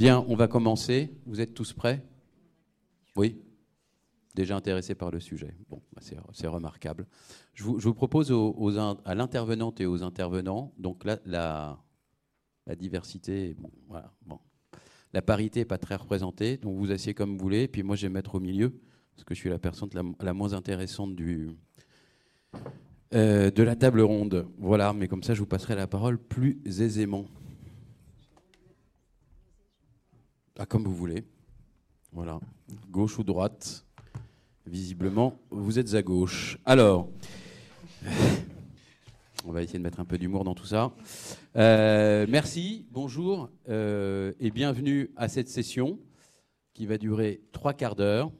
Bien, on va commencer. Vous êtes tous prêts? Oui? Déjà intéressés par le sujet. Bon, bah, c'est remarquable. Je vous, propose aux, à l'intervenante et aux intervenants, donc la, la, diversité, bon. La parité n'est pas très représentée, donc vous asseyez comme vous voulez, puis moi je vais me mettre au milieu, parce que je suis la personne la, moins intéressante du, euh, de la table ronde. Voilà, mais comme ça je vous passerai la parole plus aisément. Ah, comme vous voulez. Voilà. Gauche ou droite Visiblement, vous êtes à gauche. Alors, on va essayer de mettre un peu d'humour dans tout ça. Euh, merci, bonjour euh, et bienvenue à cette session qui va durer trois quarts d'heure.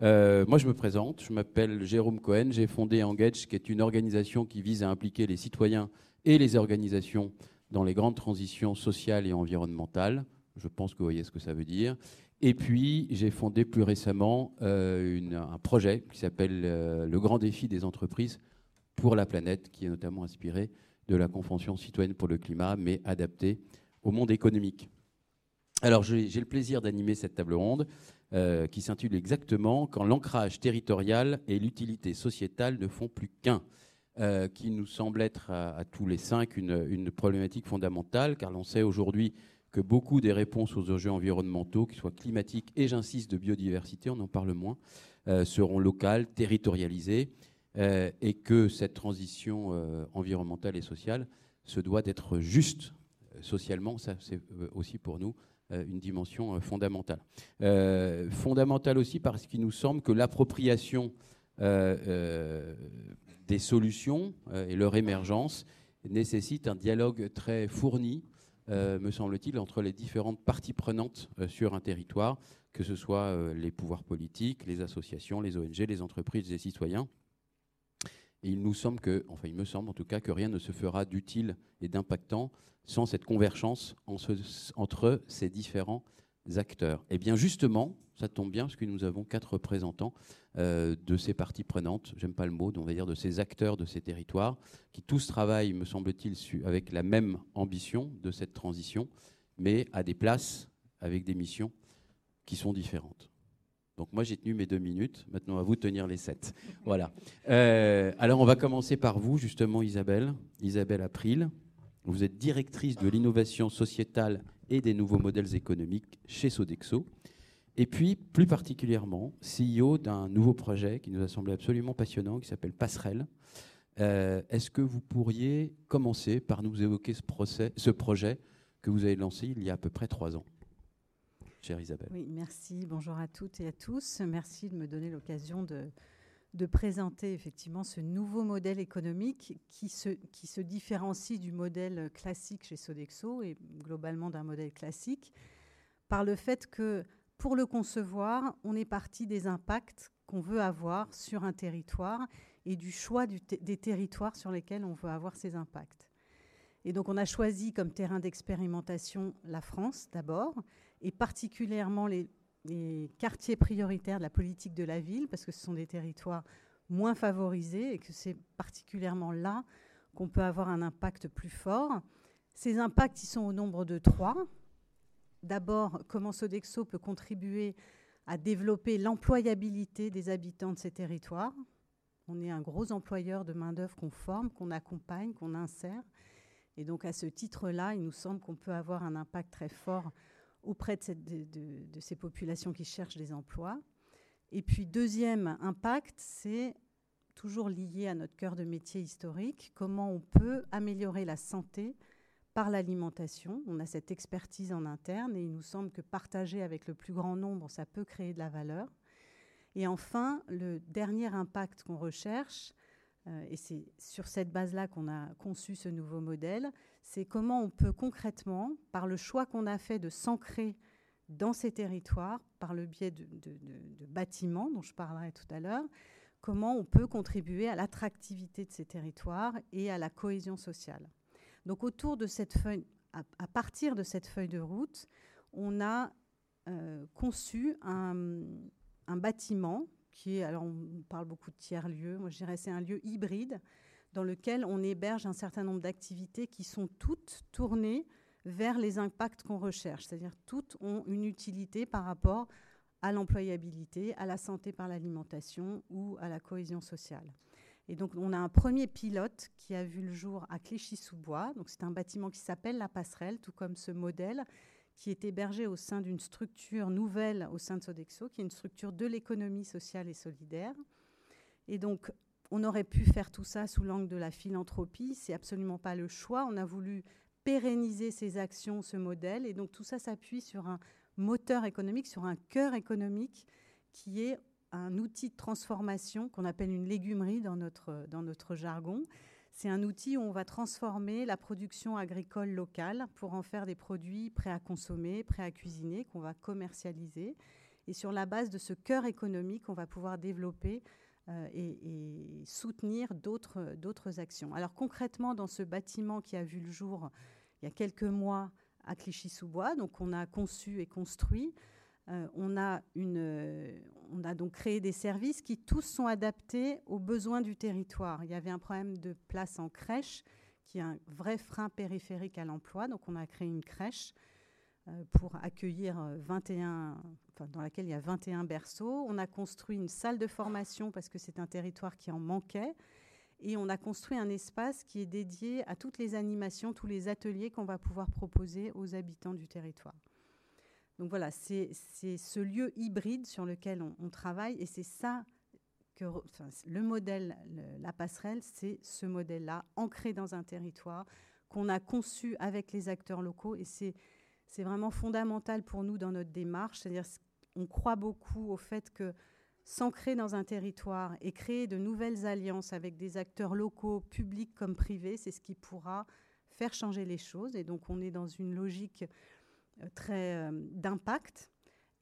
Euh, moi, je me présente, je m'appelle Jérôme Cohen, j'ai fondé Engage, qui est une organisation qui vise à impliquer les citoyens et les organisations dans les grandes transitions sociales et environnementales. Je pense que vous voyez ce que ça veut dire. Et puis, j'ai fondé plus récemment euh, un projet qui s'appelle euh, Le Grand Défi des entreprises pour la planète, qui est notamment inspiré de la Convention citoyenne pour le climat, mais adapté au monde économique. Alors, j'ai le plaisir d'animer cette table ronde euh, qui s'intitule exactement Quand l'ancrage territorial et l'utilité sociétale ne font plus qu'un. qui nous semble être à, tous les cinq une, une problématique fondamentale, car l'on sait aujourd'hui que beaucoup des réponses aux enjeux environnementaux, qu'ils soient climatiques et, j'insiste, de biodiversité, on en parle moins, euh, seront locales, territorialisées, euh, et que cette transition euh, environnementale et sociale se doit d'être juste socialement. Ça, c'est aussi pour nous une dimension fondamentale. fondamentale aussi parce qu'il nous semble que l'appropriation des solutions et leur émergence nécessite un dialogue très fourni me semble-t-il, entre les différentes parties prenantes euh, sur un territoire, que ce soit euh, les pouvoirs politiques, les associations, les ONG, les entreprises, les citoyens. Il nous semble que, enfin il me semble en tout cas, que rien ne se fera d'utile et d'impactant sans cette convergence entre ces différents acteurs. Et eh bien justement, ça tombe bien parce que nous avons quatre représentants euh, de ces parties prenantes, j'aime pas le mot, on va dire de ces acteurs de ces territoires, qui tous travaillent, me semble-t-il, avec la même ambition de cette transition, mais à des places avec des missions qui sont différentes. Donc moi j'ai tenu mes deux minutes, maintenant à vous de tenir les sept. Voilà. Euh, alors on va commencer par vous justement Isabelle, Isabelle April. Vous êtes directrice de l'innovation sociétale et des nouveaux modèles économiques chez Sodexo. Et puis, plus particulièrement, CEO d'un nouveau projet qui nous a semblé absolument passionnant, qui s'appelle Passerelle. Euh, est-ce que vous pourriez commencer par nous évoquer ce, projet que vous avez lancé il y a à peu près trois ans Chère Isabelle? Oui, merci. Bonjour à toutes et à tous. Merci de me donner l'occasion de, présenter effectivement ce nouveau modèle économique qui se différencie du modèle classique chez Sodexo et globalement d'un modèle classique par le fait que pour le concevoir, on est parti des impacts qu'on veut avoir sur un territoire et du choix des territoires sur lesquels on veut avoir ces impacts. Et donc on a choisi comme terrain d'expérimentation la France d'abord, et particulièrement les, quartiers prioritaires de la politique de la ville, parce que ce sont des territoires moins favorisés et que c'est particulièrement là qu'on peut avoir un impact plus fort. Ces impacts, ils sont au nombre de trois. D'abord, comment Sodexo peut contribuer à développer l'employabilité des habitants de ces territoires. On est un gros employeur de main-d'œuvre qu'on forme, qu'on accompagne, qu'on insère. Et donc, à ce titre-là, il nous semble qu'on peut avoir un impact très fort auprès de, ces populations qui cherchent des emplois. Et puis, deuxième impact, c'est toujours lié à notre cœur de métier historique, comment on peut améliorer la santé par l'alimentation. On a cette expertise en interne et il nous semble que partager avec le plus grand nombre, ça peut créer de la valeur. Et enfin, le dernier impact qu'on recherche, euh, et c'est sur cette base-là qu'on a conçu ce nouveau modèle, c'est comment on peut concrètement, par le choix qu'on a fait de s'ancrer dans ces territoires, par le biais de, de bâtiments dont je parlerai tout à l'heure, comment on peut contribuer à l'attractivité de ces territoires et à la cohésion sociale. Donc autour de cette feuille, à, partir de cette feuille de route, on a euh, conçu un, bâtiment qui est, alors on parle beaucoup de tiers-lieux, moi je dirais c'est un lieu hybride dans lequel on héberge un certain nombre d'activités qui sont toutes tournées vers les impacts qu'on recherche. C'est-à-dire toutes ont une utilité par rapport à l'employabilité, à la santé par l'alimentation ou à la cohésion sociale. Et donc, on a un premier pilote qui a vu le jour à Clichy-sous-Bois. Donc, c'est un bâtiment qui s'appelle La Passerelle, tout comme ce modèle, qui est hébergé au sein d'une structure nouvelle au sein de Sodexo, qui est une structure de l'économie sociale et solidaire. Et donc, on aurait pu faire tout ça sous l'angle de la philanthropie. C'est absolument pas le choix. On a voulu pérenniser ces actions, ce modèle. Et donc, tout ça s'appuie sur un moteur économique, sur un cœur économique qui est un outil de transformation qu'on appelle une légumerie dans notre, dans notre jargon. C'est un outil où on va transformer la production agricole locale pour en faire des produits prêts à consommer, prêts à cuisiner, qu'on va commercialiser. Et sur la base de ce cœur économique, on va pouvoir développer euh, et, et, soutenir d'autres actions. Alors concrètement, dans ce bâtiment qui a vu le jour il y a quelques mois à Clichy-sous-Bois, donc on a conçu et construit euh, on, a une, on a donc créé des services qui tous sont adaptés aux besoins du territoire. Il y avait un problème de place en crèche, qui est un vrai frein périphérique à l'emploi. Donc on a créé une crèche euh, pour accueillir 21, enfin, dans laquelle il y a 21 berceaux. On a construit une salle de formation parce que c'est un territoire qui en manquait. Et on a construit un espace qui est dédié à toutes les animations, tous les ateliers qu'on va pouvoir proposer aux habitants du territoire. Donc voilà, c'est ce lieu hybride sur lequel on, travaille et c'est ça que le modèle, la passerelle, c'est ce modèle-là, ancré dans un territoire, qu'on a conçu avec les acteurs locaux et c'est vraiment fondamental pour nous dans notre démarche. C'est-à-dire on croit beaucoup au fait que s'ancrer dans un territoire et créer de nouvelles alliances avec des acteurs locaux, publics comme privés, c'est ce qui pourra faire changer les choses. Et donc on est dans une logique très euh, d'impact.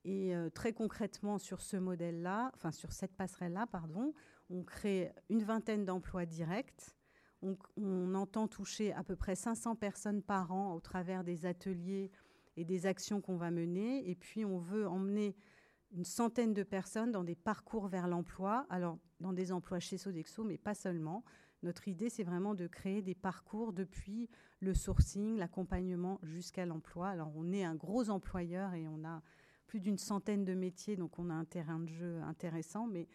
Et euh, très concrètement, sur ce modèle-là, enfin sur cette passerelle-là, pardon, on crée une vingtaine d'emplois directs. On, entend toucher à peu près 500 personnes par an au travers des ateliers et des actions qu'on va mener. Et puis, on veut emmener une centaine de personnes dans des parcours vers l'emploi, alors dans des emplois chez Sodexo, mais pas seulement. Notre idée, c'est vraiment de créer des parcours depuis le sourcing, l'accompagnement jusqu'à l'emploi. Alors, on est un gros employeur et on a plus d'une centaine de métiers, donc on a un terrain de jeu intéressant, mais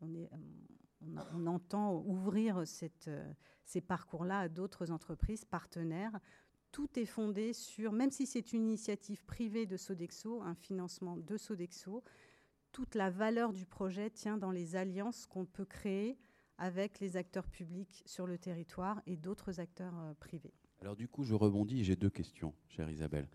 on, entend ouvrir ces parcours-là à d'autres entreprises partenaires. Tout est fondé sur, même si c'est une initiative privée de Sodexo, un financement de Sodexo, toute la valeur du projet tient dans les alliances qu'on peut créer avec les acteurs publics sur le territoire et d'autres acteurs euh, privés. Alors du coup, je rebondis, j'ai deux questions, chère Isabelle.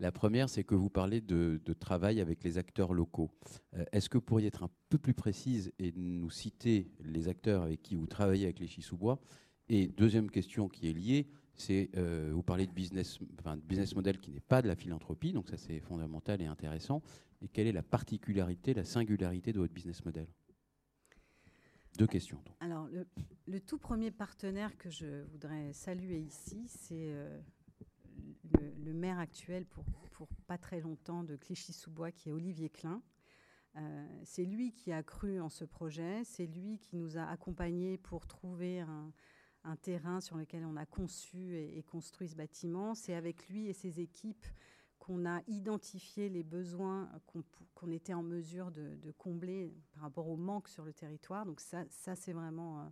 La première, c'est que vous parlez de, travail avec les acteurs locaux. Euh, est-ce que vous pourriez être un peu plus précise et nous citer les acteurs avec qui vous travaillez avec les Chisoubois Et deuxième question qui est liée, c'est euh, vous parlez de business, enfin, de business model qui n'est pas de la philanthropie, donc ça c'est fondamental et intéressant. Et quelle est la particularité, la singularité de votre business model? Deux questions. Alors, le, tout premier partenaire que je voudrais saluer ici, c'est euh, le, maire actuel pour, pas très longtemps de Clichy-sous-Bois, qui est Olivier Klein. Euh, c'est lui qui a cru en ce projet, c'est lui qui nous a accompagnés pour trouver un, terrain sur lequel on a conçu et construit ce bâtiment. C'est avec lui et ses équipes qu'on a identifié les besoins qu'on était en mesure de, combler par rapport au manque sur le territoire. Donc ça, c'est vraiment euh,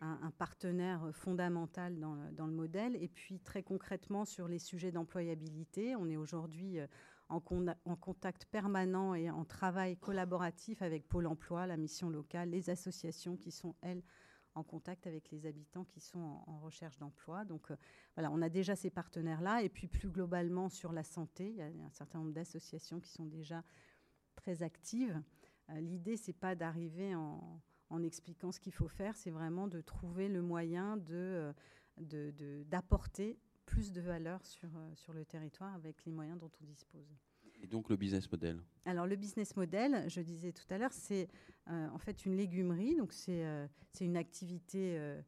un, partenaire fondamental dans le, dans le, modèle. Et puis très concrètement sur les sujets d'employabilité, on est aujourd'hui euh, en, en, contact permanent et en travail collaboratif avec Pôle Emploi, la mission locale, les associations qui sont, elles, en contact avec les habitants qui sont en, recherche d'emploi. Donc euh, voilà, on a déjà ces partenaires-là. Et puis plus globalement sur la santé, il y a un certain nombre d'associations qui sont déjà très actives. Euh, l'idée, c'est pas d'arriver en, expliquant ce qu'il faut faire, c'est vraiment de trouver le moyen de, euh, d'apporter plus de valeur sur, sur le territoire avec les moyens dont on dispose. Donc le business model Alors le business model, je disais tout à l'heure, c'est euh, en fait une légumerie. Donc c'est euh, une activité euh,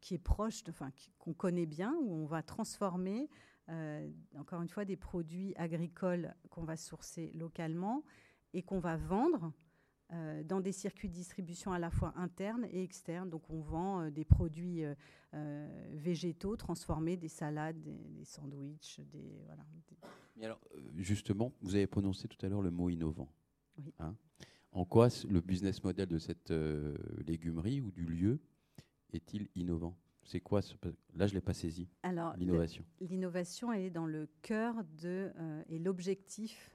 qui est proche, enfin qu'on connaît bien, où on va transformer encore une fois des produits agricoles qu'on va sourcer localement et qu'on va vendre dans des circuits de distribution à la fois internes et externes. Donc on vend des produits végétaux transformés, des salades, des, sandwichs, des voilà. Mais alors justement, vous avez prononcé tout à l'heure le mot innovant. Oui. Hein en quoi le business model de cette légumerie ou du lieu est-il innovant? C'est quoi Là, je l'ai pas saisi. Alors, l'innovation. L'innovation, elle est dans le cœur de et l'objectif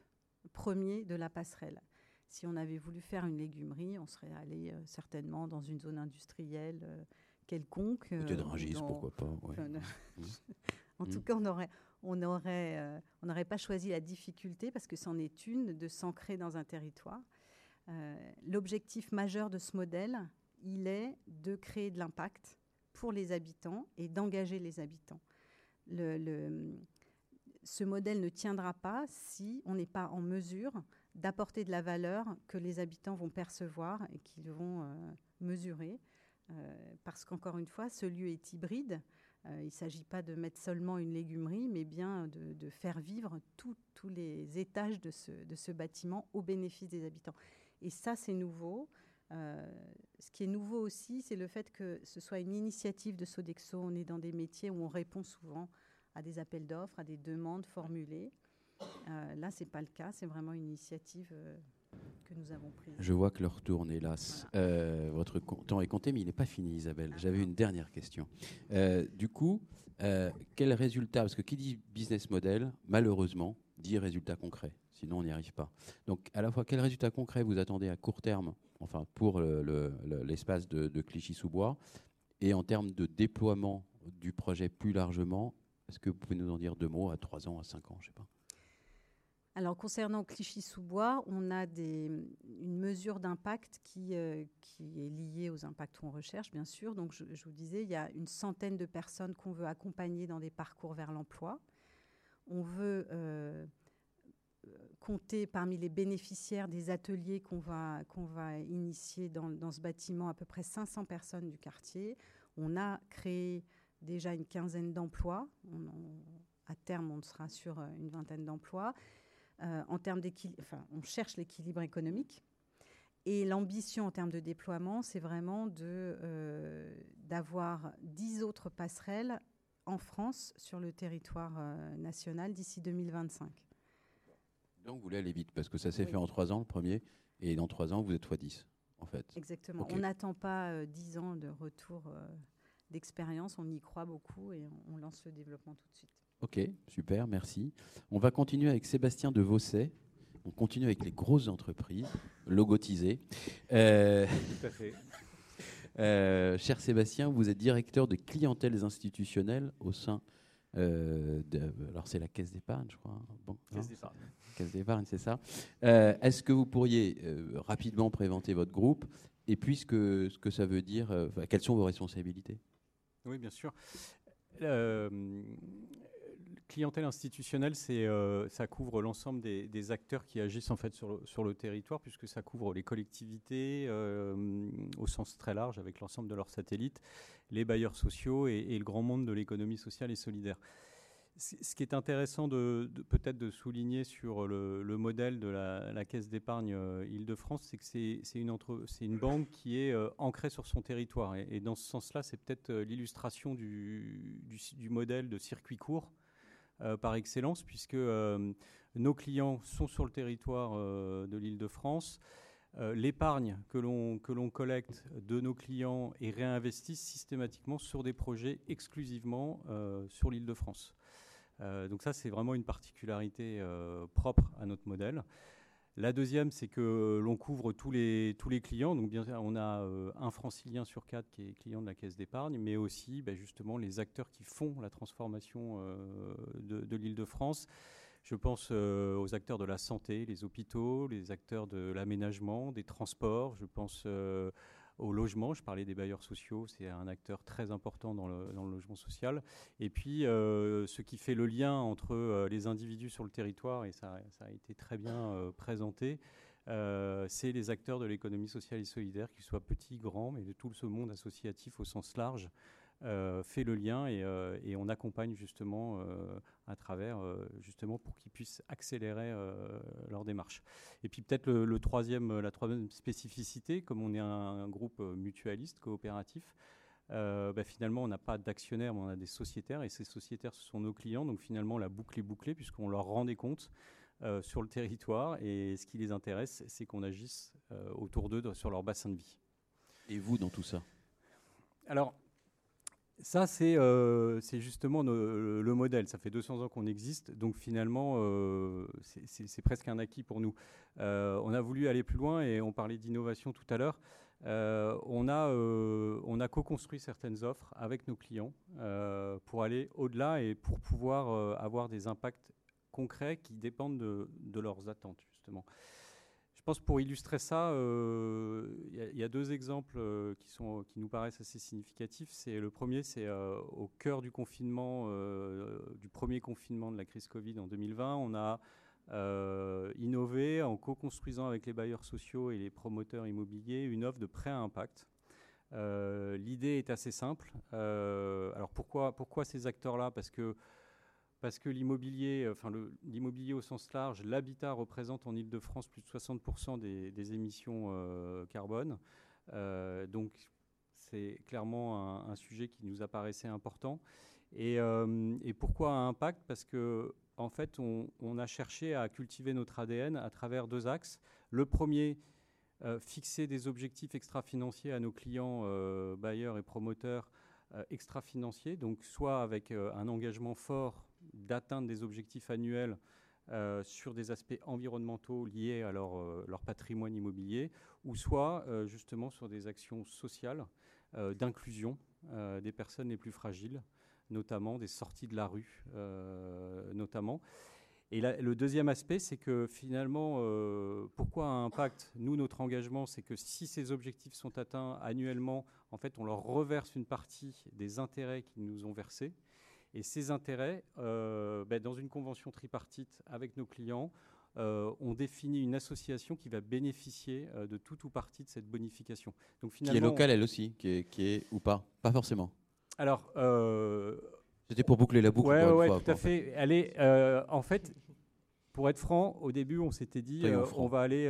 premier de la passerelle. Si on avait voulu faire une légumerie, on serait allé euh, certainement dans une zone industrielle euh, quelconque. Peut-être euh, pourquoi pas. Mmh. en tout mmh. cas, on aurait, on n'aurait pas choisi la difficulté parce que c'en est une de s'ancrer dans un territoire. L'objectif majeur de ce modèle, il est de créer de l'impact pour les habitants et d'engager les habitants. Ce modèle ne tiendra pas si on n'est pas en mesure d'apporter de la valeur que les habitants vont percevoir et qu'ils vont euh, mesurer. Euh, parce qu'encore une fois, ce lieu est hybride. Euh, il ne s'agit pas de mettre seulement une légumerie, mais bien de, faire vivre tous les étages de ce, bâtiment au bénéfice des habitants. Et ça, c'est nouveau. ce qui est nouveau aussi, c'est le fait que ce soit une initiative de Sodexo. On est dans des métiers où on répond souvent à des appels d'offres, à des demandes formulées. Euh, là, ce n'est pas le cas, c'est vraiment une initiative euh, que nous avons prise. Je vois que l'heure tourne, hélas. Euh, votre temps est compté, mais il n'est pas fini, Isabelle. J'avais une dernière question. du coup, quel résultat Parce que qui dit business model, malheureusement, dit résultat concret. Sinon, on n'y arrive pas. Donc, à la fois, quel résultat concret vous attendez à court terme, enfin, pour l'espace de, de Clichy-sous-Bois, et en termes de déploiement du projet plus largement Est-ce que vous pouvez nous en dire deux mots à trois ans, à cinq ans, je sais pas alors concernant Clichy-sous-Bois, on a une mesure d'impact qui, euh, qui, est liée aux impacts qu'on recherche, bien sûr. Donc je, vous disais, il y a une centaine de personnes qu'on veut accompagner dans des parcours vers l'emploi. On veut euh, compter parmi les bénéficiaires des ateliers qu'on va, qu'on va initier dans, ce bâtiment à peu près 500 personnes du quartier. On a créé déjà une quinzaine d'emplois. à terme, on sera sur euh, une vingtaine d'emplois. Euh, en termes d'équilibre, enfin, on cherche l'équilibre économique. Et l'ambition en termes de déploiement, c'est vraiment euh, d'avoir 10 autres passerelles en France sur le territoire euh, national d'ici 2025. Donc vous voulez aller vite, parce que ça s'est fait en 3 ans le premier, et dans 3 ans, vous êtes x10, en fait. Exactement. On n'attend pas 10 ans de retour d'expérience, on y croit beaucoup et on lance le développement tout de suite. Ok, super, merci. On va continuer avec Sébastien de Vosset. On continue avec les grosses entreprises, logotisées. Euh, Tout à fait. Euh, cher Sébastien, vous êtes directeur de clientèles institutionnelles au sein euh, de. Alors, c'est la Caisse d'épargne, je crois. Bon, Caisse d'épargne. Caisse d'épargne, c'est ça. Est-ce que vous pourriez rapidement présenter votre groupe et puis ce que, ce que ça veut dire Quelles sont vos responsabilités? Oui, bien sûr clientèle institutionnelle, euh, ça couvre l'ensemble des, acteurs qui agissent en fait sur le, territoire, puisque ça couvre les collectivités euh, au sens très large, avec l'ensemble de leurs satellites, les bailleurs sociaux et, le grand monde de l'économie sociale et solidaire. Ce qui est intéressant de, peut-être de souligner sur le, modèle de la, Caisse d'épargne euh, Île-de-France, c'est que c'est, une, banque qui est ancrée sur son territoire. Et, dans ce sens-là, c'est peut-être l'illustration du, modèle de circuit court euh, par excellence, puisque euh, nos clients sont sur le territoire euh, de l'île de France. L'épargne que l'on, collecte de nos clients est réinvestie systématiquement sur des projets exclusivement sur l'île de France. donc ça, c'est vraiment une particularité propre à notre modèle. La deuxième, c'est que l'on couvre tous les, tous les clients. Donc, on a euh, un francilien sur quatre qui est client de la caisse d'épargne, mais aussi ben, justement les acteurs qui font la transformation euh, de, l'île de France. Je pense euh, aux acteurs de la santé, les hôpitaux, les acteurs de l'aménagement, des transports. Je pense au logement. Je parlais des bailleurs sociaux, c'est un acteur très important dans le, logement social. Et puis, euh, ce qui fait le lien entre euh, les individus sur le territoire, et ça, a été très bien euh, présenté, c'est les acteurs de l'économie sociale et solidaire, qu'ils soient petits, grands, mais de tout ce monde associatif au sens large. Fait le lien et, on accompagne justement à travers justement pour qu'ils puissent accélérer leur démarche. Et puis peut-être le, troisième, la troisième spécificité, comme on est un, groupe mutualiste, coopératif, bah, finalement, on n'a pas d'actionnaires, mais on a des sociétaires, et ces sociétaires, ce sont nos clients. Donc finalement, la boucle est bouclée, puisqu'on leur rend des comptes sur le territoire, et ce qui les intéresse, c'est qu'on agisse autour d'eux sur leur bassin de vie. Et vous, dans tout ça? Alors, ça, c'est euh, justement le, modèle. Ça fait 200 ans qu'on existe, donc finalement, euh, c'est presque un acquis pour nous. Euh, on a voulu aller plus loin et on parlait d'innovation tout à l'heure. on a, on a co-construit certaines offres avec nos clients pour aller au-delà et pour pouvoir avoir des impacts concrets qui dépendent de, de leurs attentes, justement. Pense pour illustrer ça, il euh, y, a deux exemples euh, qui, sont, qui nous paraissent assez significatifs. C'est le premier, c'est euh, au cœur du confinement, du premier confinement de la crise Covid en 2020, on a innové en co-construisant avec les bailleurs sociaux et les promoteurs immobiliers une offre de prêt à impact. L'idée est assez simple. alors pourquoi, pourquoi ces acteurs-là? Parce que parce que l'immobilier, euh, enfin l'immobilier au sens large, l'habitat représente en Ile-de-France plus de 60% des, émissions euh, carbone. Euh, donc c'est clairement un, sujet qui nous apparaissait important. Et, pourquoi un impact? Parce que en fait, on, a cherché à cultiver notre ADN à travers deux axes. Le premier, fixer des objectifs extra-financiers à nos clients bailleurs et promoteurs extra-financiers, donc soit avec un engagement fort d'atteindre des objectifs annuels euh, sur des aspects environnementaux liés à leur, euh, patrimoine immobilier, ou soit euh, justement sur des actions sociales d'inclusion des personnes les plus fragiles, notamment des sorties de la rue, notamment. Et le deuxième aspect, c'est que finalement, pourquoi un impact? Nous, notre engagement, c'est que si ces objectifs sont atteints annuellement, en fait, on leur reverse une partie des intérêts qu'ils nous ont versés. Et ces intérêts, euh, ben, dans une convention tripartite avec nos clients, euh, on définit une association qui va bénéficier euh, de tout ou partie de cette bonification. Donc finalement, qui est locale elle aussi, qui est, qui est ou pas? Pas forcément. Alors, c'était pour boucler la boucle. Oui, ouais, tout à fait. Elle est, en fait, pour être franc, au début, on s'était dit, on va aller,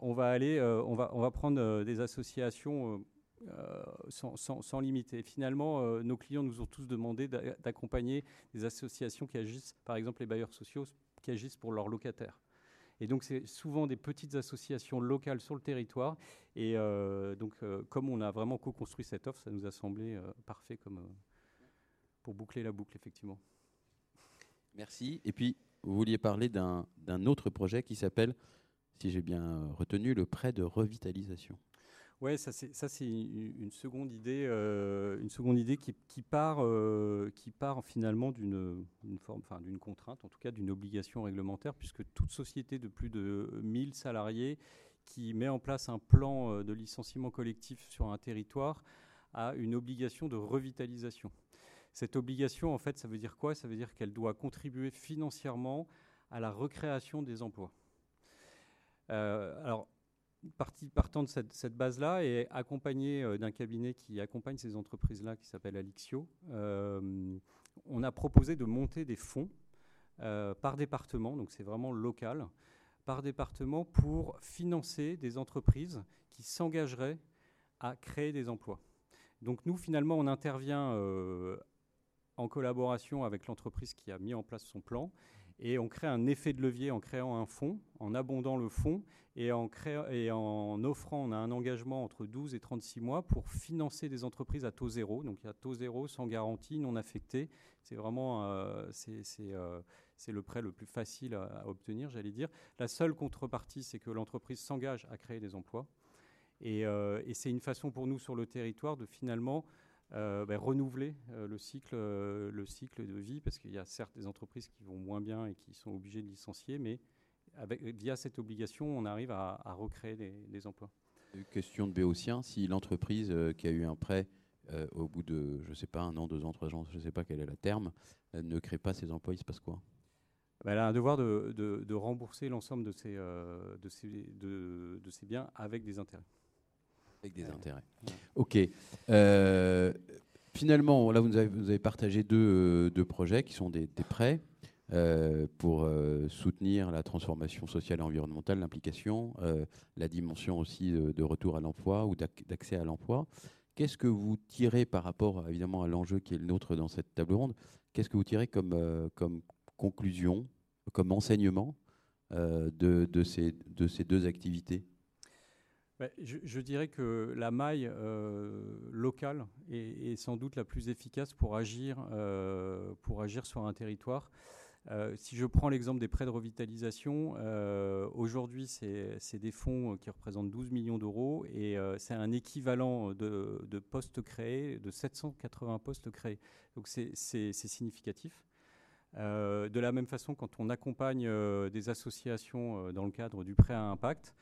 on va aller, on va, on va prendre des associations euh, sans, sans, limiter. finalement, euh, nos clients nous ont tous demandé d'accompagner des associations qui agissent, par exemple les bailleurs sociaux, qui agissent pour leurs locataires. Et donc, c'est souvent des petites associations locales sur le territoire. Et euh, donc, comme on a vraiment co-construit cette offre, ça nous a semblé parfait comme, pour boucler la boucle, effectivement. Merci. Et puis, vous vouliez parler d'un autre projet qui s'appelle, si j'ai bien retenu, le prêt de revitalisation. Oui, ça c'est une seconde idée, euh, une seconde idée qui, part, euh, qui part finalement d'une contrainte, en tout cas d'une obligation réglementaire, puisque toute société de plus de 1000 salariés qui met en place un plan euh, de licenciement collectif sur un territoire a une obligation de revitalisation. Cette obligation, en fait, ça veut dire quoi? Ça veut dire qu'elle doit contribuer financièrement à la recréation des emplois. alors, partant de cette, base-là et accompagné euh, d'un cabinet qui accompagne ces entreprises-là, qui s'appelle Alixio, euh, on a proposé de monter des fonds euh, par département, donc c'est vraiment local, par département pour financer des entreprises qui s'engageraient à créer des emplois. Donc nous, finalement, on intervient en collaboration avec l'entreprise qui a mis en place son plan et on crée un effet de levier en créant un fonds, en abondant le fonds et en, offrant, on a un engagement entre 12 et 36 mois pour financer des entreprises à taux zéro. Donc a taux zéro, sans garantie, non affecté. C'est vraiment euh, euh, c'est le prêt le plus facile à, obtenir, j'allais dire. La seule contrepartie, c'est que l'entreprise s'engage à créer des emplois. Et, euh, et c'est une façon pour nous sur le territoire de finalement euh, ben, renouveler euh, le, cycle, euh, le cycle de vie, parce qu'il y a certes des entreprises qui vont moins bien et qui sont obligées de licencier, mais avec, via cette obligation, on arrive à, recréer des, emplois. Question de Béotien, si l'entreprise qui a eu un prêt au bout de, je ne sais pas, un an, deux ans, trois ans, je ne sais pas quel est la terme, ne crée pas ses emplois, il se passe quoi? Ben, Elle a un devoir de, de, rembourser l'ensemble de ses, de, ses, de, de ses biens avec des intérêts. Avec des intérêts. Ok. Euh, finalement, là, vous avez, vous avez partagé deux, deux, projets qui sont des, prêts. pour soutenir la transformation sociale et environnementale, l'implication, la dimension aussi de retour à l'emploi ou d'accès à l'emploi. Qu'est-ce que vous tirez par rapport évidemment à l'enjeu qui est le nôtre dans cette table ronde Qu'est-ce que vous tirez comme, comme conclusion, comme enseignement de, de, ces, de ces deux activités? Bah, je, dirais que la maille euh, locale est, sans doute la plus efficace pour agir, euh, pour agir sur un territoire. Euh, si je prends l'exemple des prêts de revitalisation, aujourd'hui, c'est des fonds qui représentent 12 millions d'euros et c'est un équivalent de, de, postes créés, de 780 postes créés. Donc c'est significatif. de la même façon, quand on accompagne des associations dans le cadre du prêt à impact,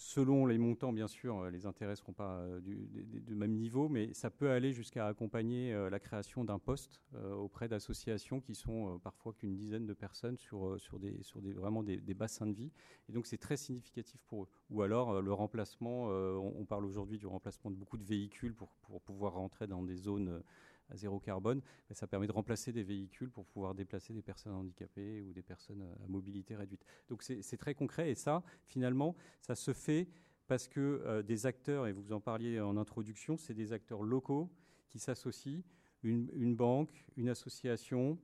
Selon les montants, bien sûr, euh, les intérêts ne seront pas euh, du, même niveau, mais ça peut aller jusqu'à accompagner euh, la création d'un poste auprès d'associations qui sont parfois qu'une dizaine de personnes sur, des, vraiment des, bassins de vie. Et donc c'est très significatif pour eux. Ou alors le remplacement, on, parle aujourd'hui du remplacement de beaucoup de véhicules pour, pour pouvoir rentrer dans des zones à zéro carbone, ça permet de remplacer des véhicules pour pouvoir déplacer des personnes handicapées ou des personnes à mobilité réduite. Donc c'est très concret et ça, finalement, ça se fait parce que euh, des acteurs, et vous en parliez en introduction, c'est des acteurs locaux qui s'associent, une, banque, une association,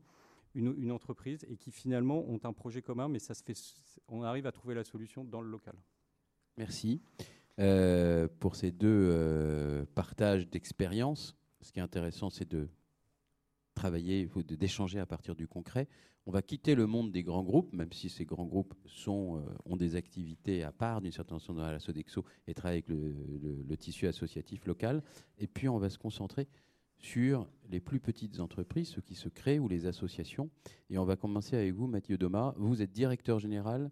une, entreprise, et qui finalement ont un projet commun, mais ça se fait, on arrive à trouver la solution dans le local. Merci euh, pour ces deux euh, partages d'expérience ce qui est intéressant, c'est de travailler, d'échanger à partir du concret. On va quitter le monde des grands groupes, même si ces grands groupes sont, euh, ont des activités à part d'une certaine façon dans la Sodexo et travaillent avec le, tissu associatif local. Et puis on va se concentrer sur les plus petites entreprises, ceux qui se créent ou les associations. Et on va commencer avec vous, Mathieu Domas. Vous êtes directeur général,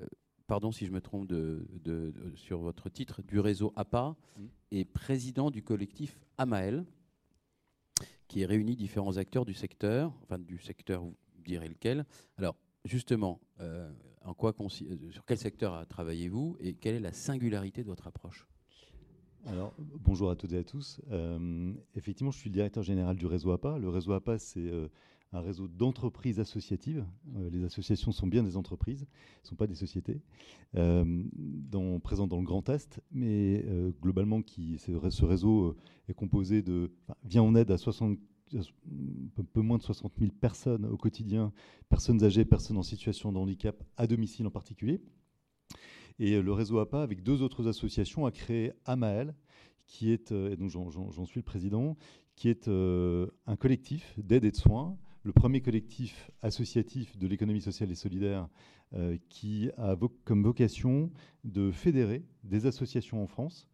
euh, pardon si je me trompe de, sur votre titre, du réseau APA mmh. et président du collectif AMAEL qui réunit différents acteurs du secteur, enfin du secteur, vous direz lequel. Alors, justement, euh, en quoi, euh, sur quel secteur travaillez-vous et quelle est la singularité de votre approche? Alors, bonjour à toutes et à tous. Euh, effectivement, je suis le directeur général du réseau APA. Le réseau APA, c'est un réseau d'entreprises associatives. les associations sont bien des entreprises, ne sont pas des sociétés, dans, présentes dans le Grand Est, mais globalement, qui, ce réseau est composé de, vient en aide à 60 un peu moins de 60 000 personnes au quotidien, personnes âgées, personnes en situation de handicap, à domicile en particulier. Et euh, le réseau APA, avec deux autres associations, a créé AMAEL, qui est, euh, et donc j'en suis le président, qui est euh, un collectif d'aide et de soins, le premier collectif associatif de l'économie sociale et solidaire qui a comme vocation de fédérer des associations en France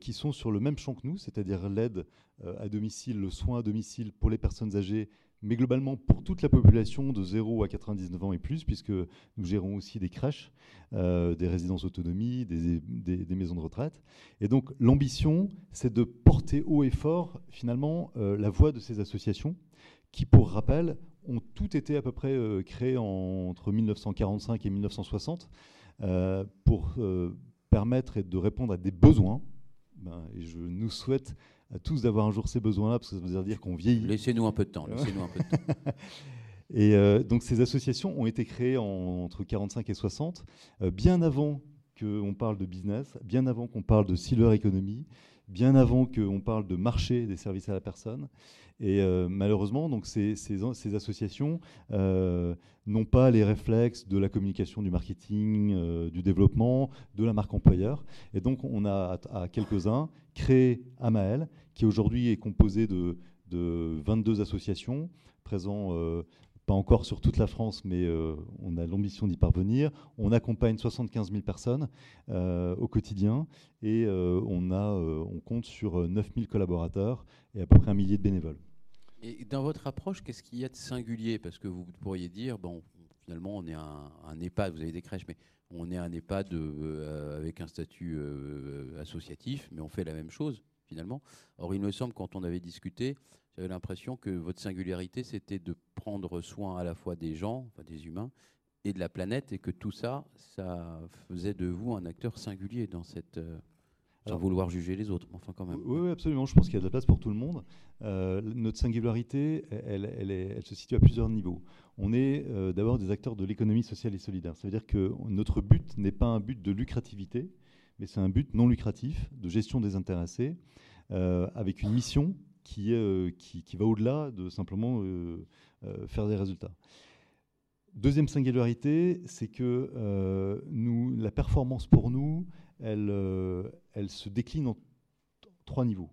qui sont sur le même champ que nous, c'est-à-dire l'aide euh, à domicile, le soin à domicile pour les personnes âgées, mais globalement pour toute la population de 0 à 99 ans et plus, puisque nous gérons aussi des crèches, euh, des résidences autonomie, des, maisons de retraite. Et donc l'ambition, c'est de porter haut et fort finalement euh, la voix de ces associations, qui pour rappel ont toutes été à peu près créées entre 1945 et 1960 pour permettre de répondre à des besoins. Ben, et je nous souhaite à tous d'avoir un jour ces besoins-là, parce que ça veut dire qu'on vieillit. Laissez-nous un peu de temps. Laissez-nous un peu de temps. Et euh, donc ces associations ont été créées entre 45 et 60, euh, bien avant qu'on parle de business, bien avant qu'on parle de silver economy, bien avant qu'on parle de marché des services à la personne. Et euh, malheureusement, donc ces, associations n'ont pas les réflexes de la communication, du marketing, du développement, de la marque employeur. Et donc on a à quelques-uns créé Amael, qui aujourd'hui est composé de, 22 associations, présents euh, pas encore sur toute la France, mais euh, on a l'ambition d'y parvenir. On accompagne 75 000 personnes euh, au quotidien et on, a, on compte sur 9 000 collaborateurs et à peu près un millier de bénévoles. Et dans votre approche, qu'est-ce qu'il y a de singulier? Parce que vous pourriez dire, bon, finalement, on est un, un EHPAD, vous avez des crèches, mais on est un EHPAD euh, avec un statut euh, associatif, mais on fait la même chose finalement. Or, il me semble, quand on avait discuté, j'avais l'impression que votre singularité, c'était de prendre soin à la fois des gens, enfin des humains, et de la planète, et que tout ça, ça faisait de vous un acteur singulier dans cette... Euh, sans vouloir juger les autres, enfin quand même. Oui, absolument. Je pense qu'il y a de la place pour tout le monde. Euh, notre singularité, elle, elle, se situe à plusieurs niveaux. On est euh, d'abord des acteurs de l'économie sociale et solidaire. Ça veut dire que notre but n'est pas un but de lucrativité, mais c'est un but non lucratif de gestion des intéressés, avec une mission qui, qui, va au-delà de simplement faire des résultats. Deuxième singularité, c'est que la performance pour nous, elle, euh, se décline en trois niveaux.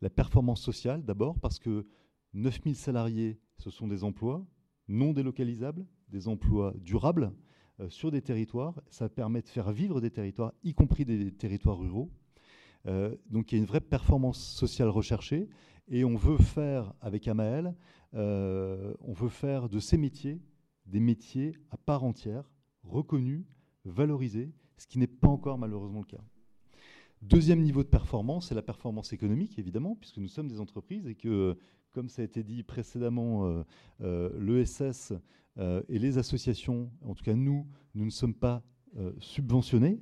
La performance sociale, d'abord, parce que 9000 salariés, ce sont des emplois non délocalisables, des emplois durables euh, sur des territoires. Ça permet de faire vivre des territoires, y compris des territoires ruraux. Euh, donc il y a une vraie performance sociale recherchée et on veut faire avec Amael, on veut faire de ces métiers des métiers à part entière, reconnus, valorisés ce qui n'est pas encore malheureusement le cas. Deuxième niveau de performance, c'est la performance économique, évidemment, puisque nous sommes des entreprises et que, comme ça a été dit précédemment, euh, euh, l'ESS euh, et les associations, en tout cas nous, nous ne sommes pas subventionnés.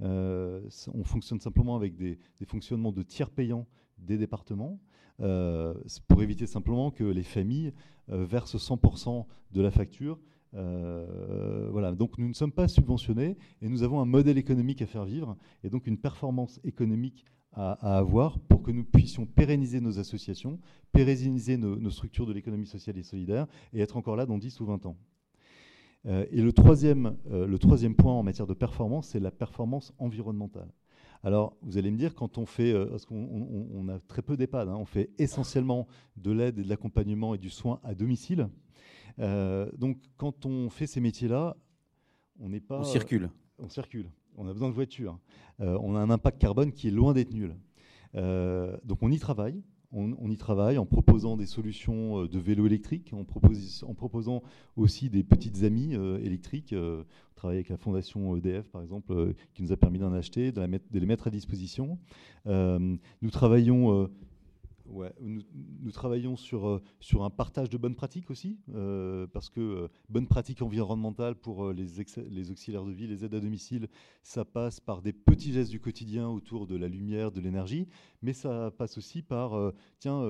On fonctionne simplement avec des, fonctionnements de tiers payants des départements, pour éviter simplement que les familles versent 100% de la facture euh, voilà, donc nous ne sommes pas subventionnés et nous avons un modèle économique à faire vivre et donc une performance économique à, avoir pour que nous puissions pérenniser nos associations, pérenniser nos, structures de l'économie sociale et solidaire et être encore là dans 10 ou 20 ans. Euh, et le troisième, euh, le troisième point en matière de performance, c'est la performance environnementale. Alors, vous allez me dire, quand on fait, parce qu'on on, a très peu d'EHPAD, hein, on fait essentiellement de l'aide et de l'accompagnement et du soin à domicile. Euh, donc, quand on fait ces métiers-là, on n'est pas. On circule. on circule. On a besoin de voitures. Euh, on a un impact carbone qui est loin d'être nul. Euh, donc, on y travaille. On, y travaille en proposant des solutions de vélo électrique, en, proposant aussi des petites amies électriques. on travaille avec la fondation EDF, par exemple, qui nous a permis d'en acheter, de, de, les mettre à disposition. nous travaillons Ouais, nous, travaillons sur, euh, sur un partage de bonnes pratiques aussi, euh, parce que euh, bonnes pratiques environnementales pour les, les, auxiliaires de vie, les aides à domicile, ça passe par des petits gestes du quotidien autour de la lumière, de l'énergie, mais ça passe aussi par, tiens,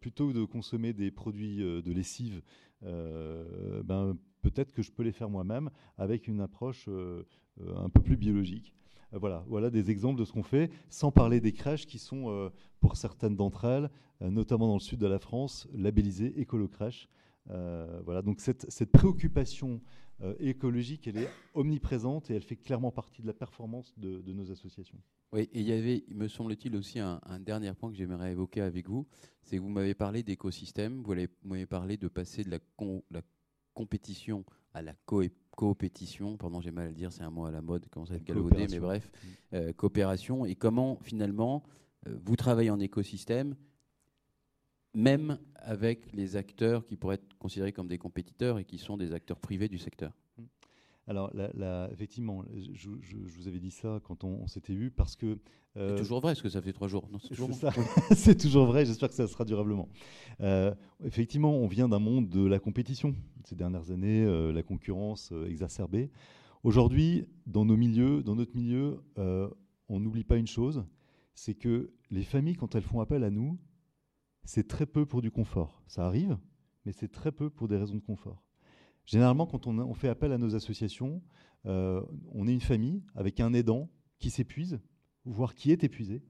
plutôt que de consommer des produits de lessive, ben, peut-être que je peux les faire moi-même avec une approche un peu plus biologique. Euh, voilà, voilà des exemples de ce qu'on fait, sans parler des crèches qui sont, euh, pour certaines d'entre elles, euh, notamment dans le sud de la France, labellisées écolo-crèches. voilà, donc cette, préoccupation écologique, elle est omniprésente et elle fait clairement partie de la performance de, nos associations. Oui, et il y avait, me semble-t-il, aussi un, dernier point que j'aimerais évoquer avec vous, c'est que vous m'avez parlé d'écosystème, vous m'avez parlé de passer de la, la compétition à la coopétition, pardon j'ai mal à le dire, c'est un mot à la mode, comment ça être galvaudé, mais bref, mm. euh, coopération, et comment finalement euh, vous travaillez en écosystème, même avec les acteurs qui pourraient être considérés comme des compétiteurs et qui sont des acteurs privés du secteur? Alors, effectivement, je, vous avais dit ça quand on, s'était vu parce que. c'est toujours vrai, parce que ça fait trois jours. C'est toujours, c'est toujours vrai, j'espère que ça sera durablement. Euh, effectivement, on vient d'un monde de la compétition. Ces dernières années, euh, la concurrence euh, exacerbée. Aujourd'hui, dans nos milieux, dans notre milieu, on n'oublie pas une chose c'est que les familles, quand elles font appel à nous, c'est très peu pour du confort. Ça arrive, mais c'est très peu pour des raisons de confort. Généralement, quand on, fait appel à nos associations, euh, on est une famille avec un aidant qui s'épuise, voire qui est épuisé,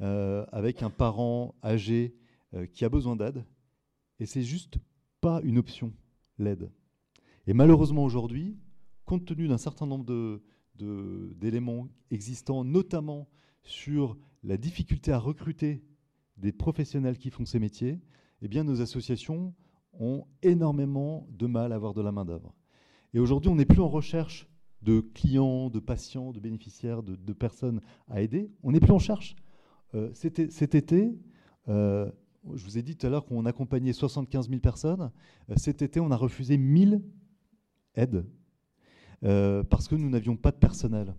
euh, avec un parent âgé euh, qui a besoin d'aide, et c'est juste pas une option, l'aide. Et malheureusement aujourd'hui, compte tenu d'un certain nombre d'éléments existants, notamment sur la difficulté à recruter des professionnels qui font ces métiers, eh bien nos associations ont énormément de mal à avoir de la main-d'œuvre. Et aujourd'hui, on n'est plus en recherche de clients, de patients, de bénéficiaires, de, personnes à aider. On n'est plus en recherche. Euh, cet, été, euh, je vous ai dit tout à l'heure qu'on accompagnait 75 000 personnes. Euh, cet été, on a refusé 1000 aides parce que nous n'avions pas de personnel.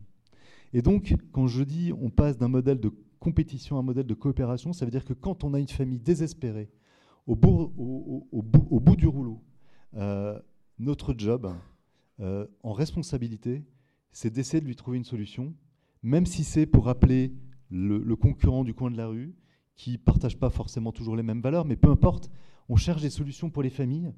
Et donc, quand je dis on passe d'un modèle de compétition à un modèle de coopération, ça veut dire que quand on a une famille désespérée, au bout, du rouleau, euh, notre job, euh, en responsabilité, c'est d'essayer de lui trouver une solution, même si c'est pour appeler le, concurrent du coin de la rue, qui ne partage pas forcément toujours les mêmes valeurs, mais peu importe, on cherche des solutions pour les familles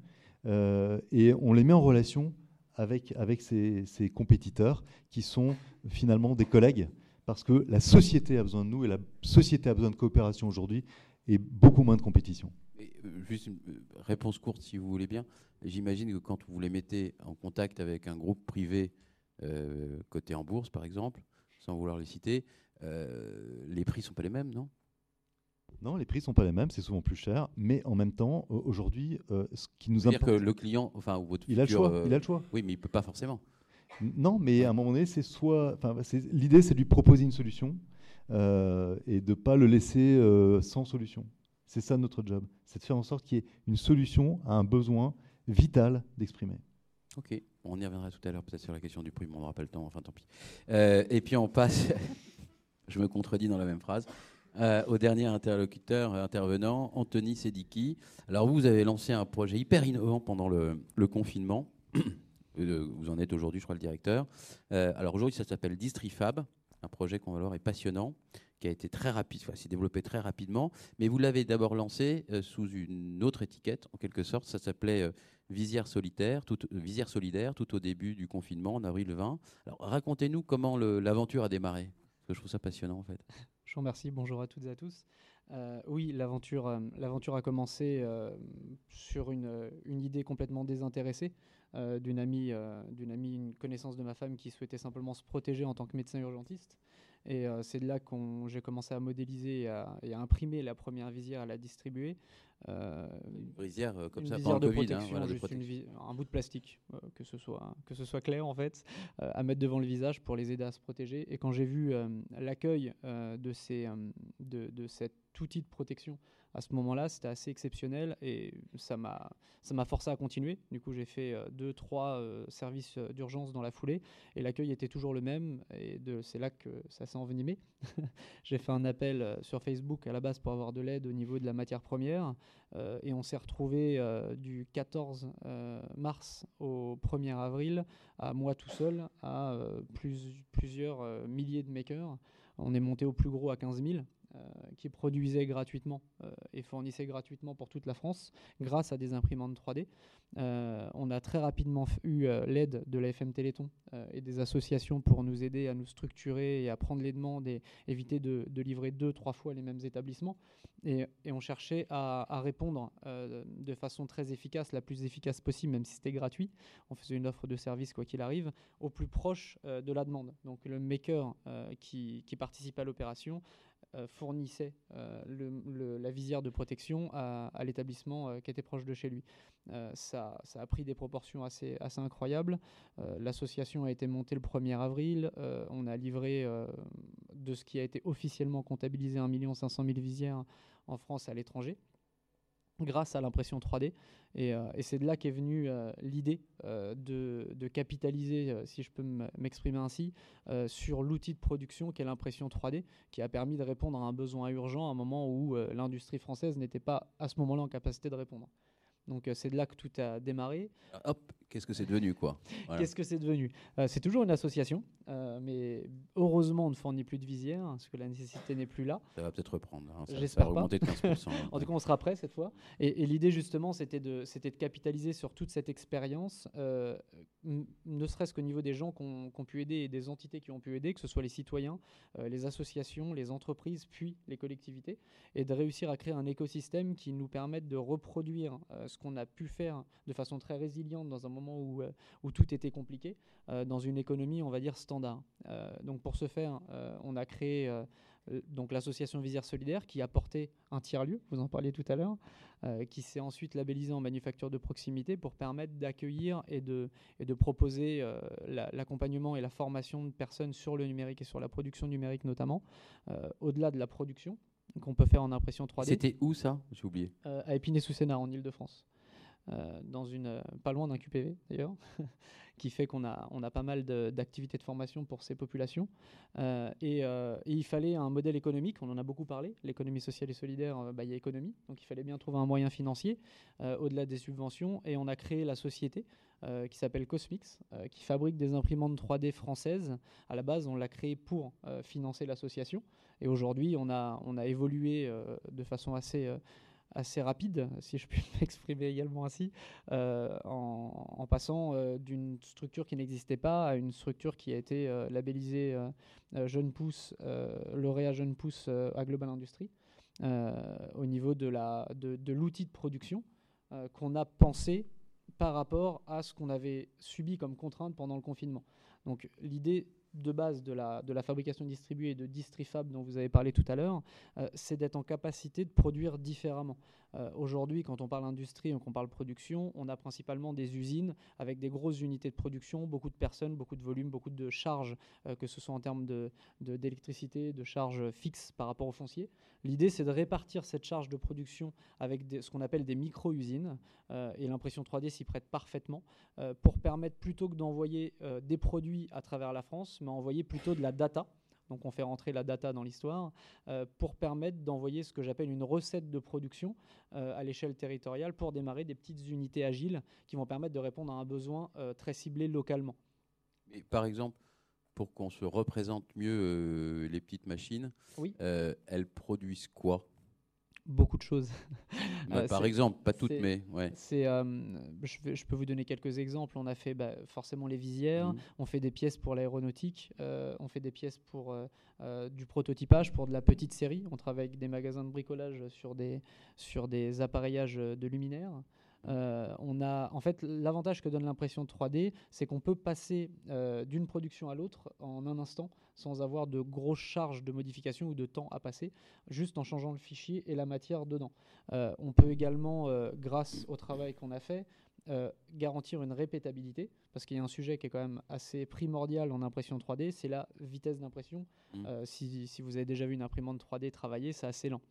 euh, et on les met en relation avec, avec ces, compétiteurs qui sont finalement des collègues, parce que la société a besoin de nous et la société a besoin de coopération aujourd'hui et beaucoup moins de compétition. Euh, juste une euh, réponse courte, si vous voulez bien. J'imagine que quand vous les mettez en contact avec un groupe privé coté en bourse, par exemple, sans vouloir les citer, les prix ne sont pas les mêmes, non? Non, les prix sont pas les mêmes, c'est souvent plus cher, mais en même temps, aujourd'hui, euh, ce qui nous importe. que le client, enfin, votre il a le choix. il a le choix. Oui, mais il peut pas forcément. Non, mais à un moment donné, c'est soit, l'idée, c'est de lui proposer une solution euh, et de pas le laisser euh, sans solution. C'est ça notre job, c'est de faire en sorte qu'il y ait une solution à un besoin vital d'exprimer. Ok, on y reviendra tout à l'heure peut-être sur la question du prix, mais on n'aura pas le temps, enfin tant pis. et puis on passe, je me contredis dans la même phrase, euh, au dernier interlocuteur euh, intervenant, Anthony Sediki. Alors vous, avez lancé un projet hyper innovant pendant le, confinement. Euh, vous en êtes aujourd'hui, je crois, le directeur. alors aujourd'hui, ça s'appelle Distrifab, un projet qu'on va voir est passionnant, qui a été très rapide, enfin, s'est développé très rapidement. Mais vous l'avez d'abord lancé sous une autre étiquette, en quelque sorte. Ça s'appelait Visière solitaire, tout, Visière solidaire, tout au début du confinement, en avril 20. Alors racontez-nous comment l'aventure a démarré, parce que je trouve ça passionnant en fait. Je vous remercie. Bonjour à toutes et à tous. Euh, oui, l'aventure, euh, l'aventure a commencé euh, sur une, une, idée complètement désintéressée d'une amie, d'une amie, une connaissance de ma femme qui souhaitait simplement se protéger en tant que médecin urgentiste. Et c'est de là que j'ai commencé à modéliser et à, et à, imprimer la première visière, à la distribuer. Euh, une visière euh, comme une ça, visière de hein, protection, juste un bout de plastique, euh, que, ce soit, que ce soit clair en fait, à mettre devant le visage pour les aider à se protéger. Et quand j'ai vu l'accueil de, ces, de, de cet outil de protection à ce moment-là, c'était assez exceptionnel et ça m'a forcé à continuer. Du coup, j'ai fait euh, deux, trois euh, services euh, d'urgence dans la foulée et l'accueil était toujours le même et c'est là que ça s'est envenimé. j'ai fait un appel sur Facebook à la base pour avoir de l'aide au niveau de la matière première et on s'est retrouvé du 14 mars au 1er avril à moi tout seul à plusieurs milliers de makers. On est monté au plus gros à 15 000 euh, qui produisait gratuitement euh, et fournissait gratuitement pour toute la France grâce à des imprimantes 3D. Euh, on a très rapidement eu l'aide de la FM Téléthon et des associations pour nous aider à nous structurer et à prendre les demandes et éviter de, livrer deux, trois fois les mêmes établissements. Et, on cherchait à, répondre de façon très efficace, la plus efficace possible, même si c'était gratuit. On faisait une offre de service, quoi qu'il arrive, au plus proche de la demande. Donc le maker qui, qui participe à l'opération euh, fournissait euh, la visière de protection à, l'établissement euh, qui était proche de chez lui. Ça, a pris des proportions assez, assez incroyables. L'association a été montée le 1er avril. on a livré de ce qui a été officiellement comptabilisé 1 500 000 visières en France à l'étranger grâce à l'impression 3D. Euh, et, c'est de là qu'est venue euh, l'idée euh, de, capitaliser, si je peux m'exprimer ainsi, sur l'outil de production qu'est l'impression 3D, qui a permis de répondre à un besoin urgent à un moment où l'industrie française n'était pas à ce moment-là en capacité de répondre. Donc c'est de là que tout a démarré. Hop, qu'est-ce que c'est devenu quoi? Qu'est-ce que c'est devenu? C'est toujours une association, mais heureusement on ne fournit plus de visière, parce que la nécessité n'est plus là. Ça va peut-être reprendre. Hein, J'espère pas. De 15%, en tout cas, on sera prêt cette fois. Et, l'idée justement, c'était de, de capitaliser sur toute cette expérience, ne serait-ce qu'au niveau des gens qui ont, pu aider et des entités qui ont pu aider, que ce soit les citoyens, les associations, les entreprises, puis les collectivités, et de réussir à créer un écosystème qui nous permette de reproduire ce qu'on a pu faire de façon très résiliente dans un moment où, euh, où tout était compliqué, euh, dans une économie, on va dire, standard. Euh, donc pour ce faire, on a créé donc l'association Visière Solidaire qui a porté un tiers-lieu, vous en parliez tout à l'heure, qui s'est ensuite labellisé en manufacture de proximité pour permettre d'accueillir et de, et de proposer l'accompagnement et la formation de personnes sur le numérique et sur la production numérique notamment, au-delà de la production qu'on peut faire en impression 3D. C'était où ça? J'ai oublié. à Épinay-sous-Sénart, en Ile-de-France. Dans une, pas loin d'un QPV d'ailleurs, qui fait qu'on a, on a pas mal d'activités de, formation pour ces populations. Euh, euh, et, il fallait un modèle économique, on en a beaucoup parlé, l'économie sociale et solidaire, euh, bah, il y a économie, donc il fallait bien trouver un moyen financier au-delà des subventions, et on a créé la société qui s'appelle Cosmix, qui fabrique des imprimantes 3D françaises. À la base, on l'a créée pour financer l'association, et aujourd'hui, on a, on a évolué de façon assez assez rapide, si je puis m'exprimer également ainsi, euh, en, passant euh, d'une structure qui n'existait pas à une structure qui a été euh, labellisée Jeune Pousse, lauréat Jeune Pousse à Global Industries, au niveau de l'outil de, de production qu'on a pensé par rapport à ce qu'on avait subi comme contrainte pendant le confinement. Donc l'idée de base de la, de la fabrication distribuée et de distrifab dont vous avez parlé tout à l'heure, euh, c'est d'être en capacité de produire différemment. Euh, aujourd'hui, quand on parle industrie ou qu'on parle production, on a principalement des usines avec des grosses unités de production, beaucoup de personnes, beaucoup de volume, beaucoup de charges, euh, que ce soit en termes d'électricité, de, de charges fixes par rapport au foncier. L'idée, c'est de répartir cette charge de production avec ce qu'on appelle des micro-usines, et l'impression 3D s'y prête parfaitement, pour permettre plutôt que d'envoyer des produits à travers la France, mais envoyer plutôt de la data. Donc on fait rentrer la data dans l'histoire euh, pour permettre d'envoyer ce que j'appelle une recette de production euh, à l'échelle territoriale pour démarrer des petites unités agiles qui vont permettre de répondre à un besoin euh, très ciblé localement. Et par exemple, pour qu'on se représente mieux les petites machines, oui. elles produisent quoi? Beaucoup de choses. Bah, euh, par exemple, pas toutes, mais ouais. C'est, euh, je, je, peux vous donner quelques exemples. On a fait bah, forcément les visières, mmh. on fait des pièces pour l'aéronautique, euh, on fait des pièces pour du prototypage, pour de la petite série. On travaille avec des magasins de bricolage sur des, sur des appareillages de luminaires. Euh, on a, en fait, l'avantage que donne l'impression 3D, c'est qu'on peut passer euh, d'une production à l'autre en un instant sans avoir de grosses charges de modification ou de temps à passer, juste en changeant le fichier et la matière dedans. Euh, on peut également, grâce au travail qu'on a fait, euh, garantir une répétabilité, parce qu'il y a un sujet qui est quand même assez primordial en impression 3D, c'est la vitesse d'impression. Mm. Euh, si, si, vous avez déjà vu une imprimante 3D travailler, c'est assez lent.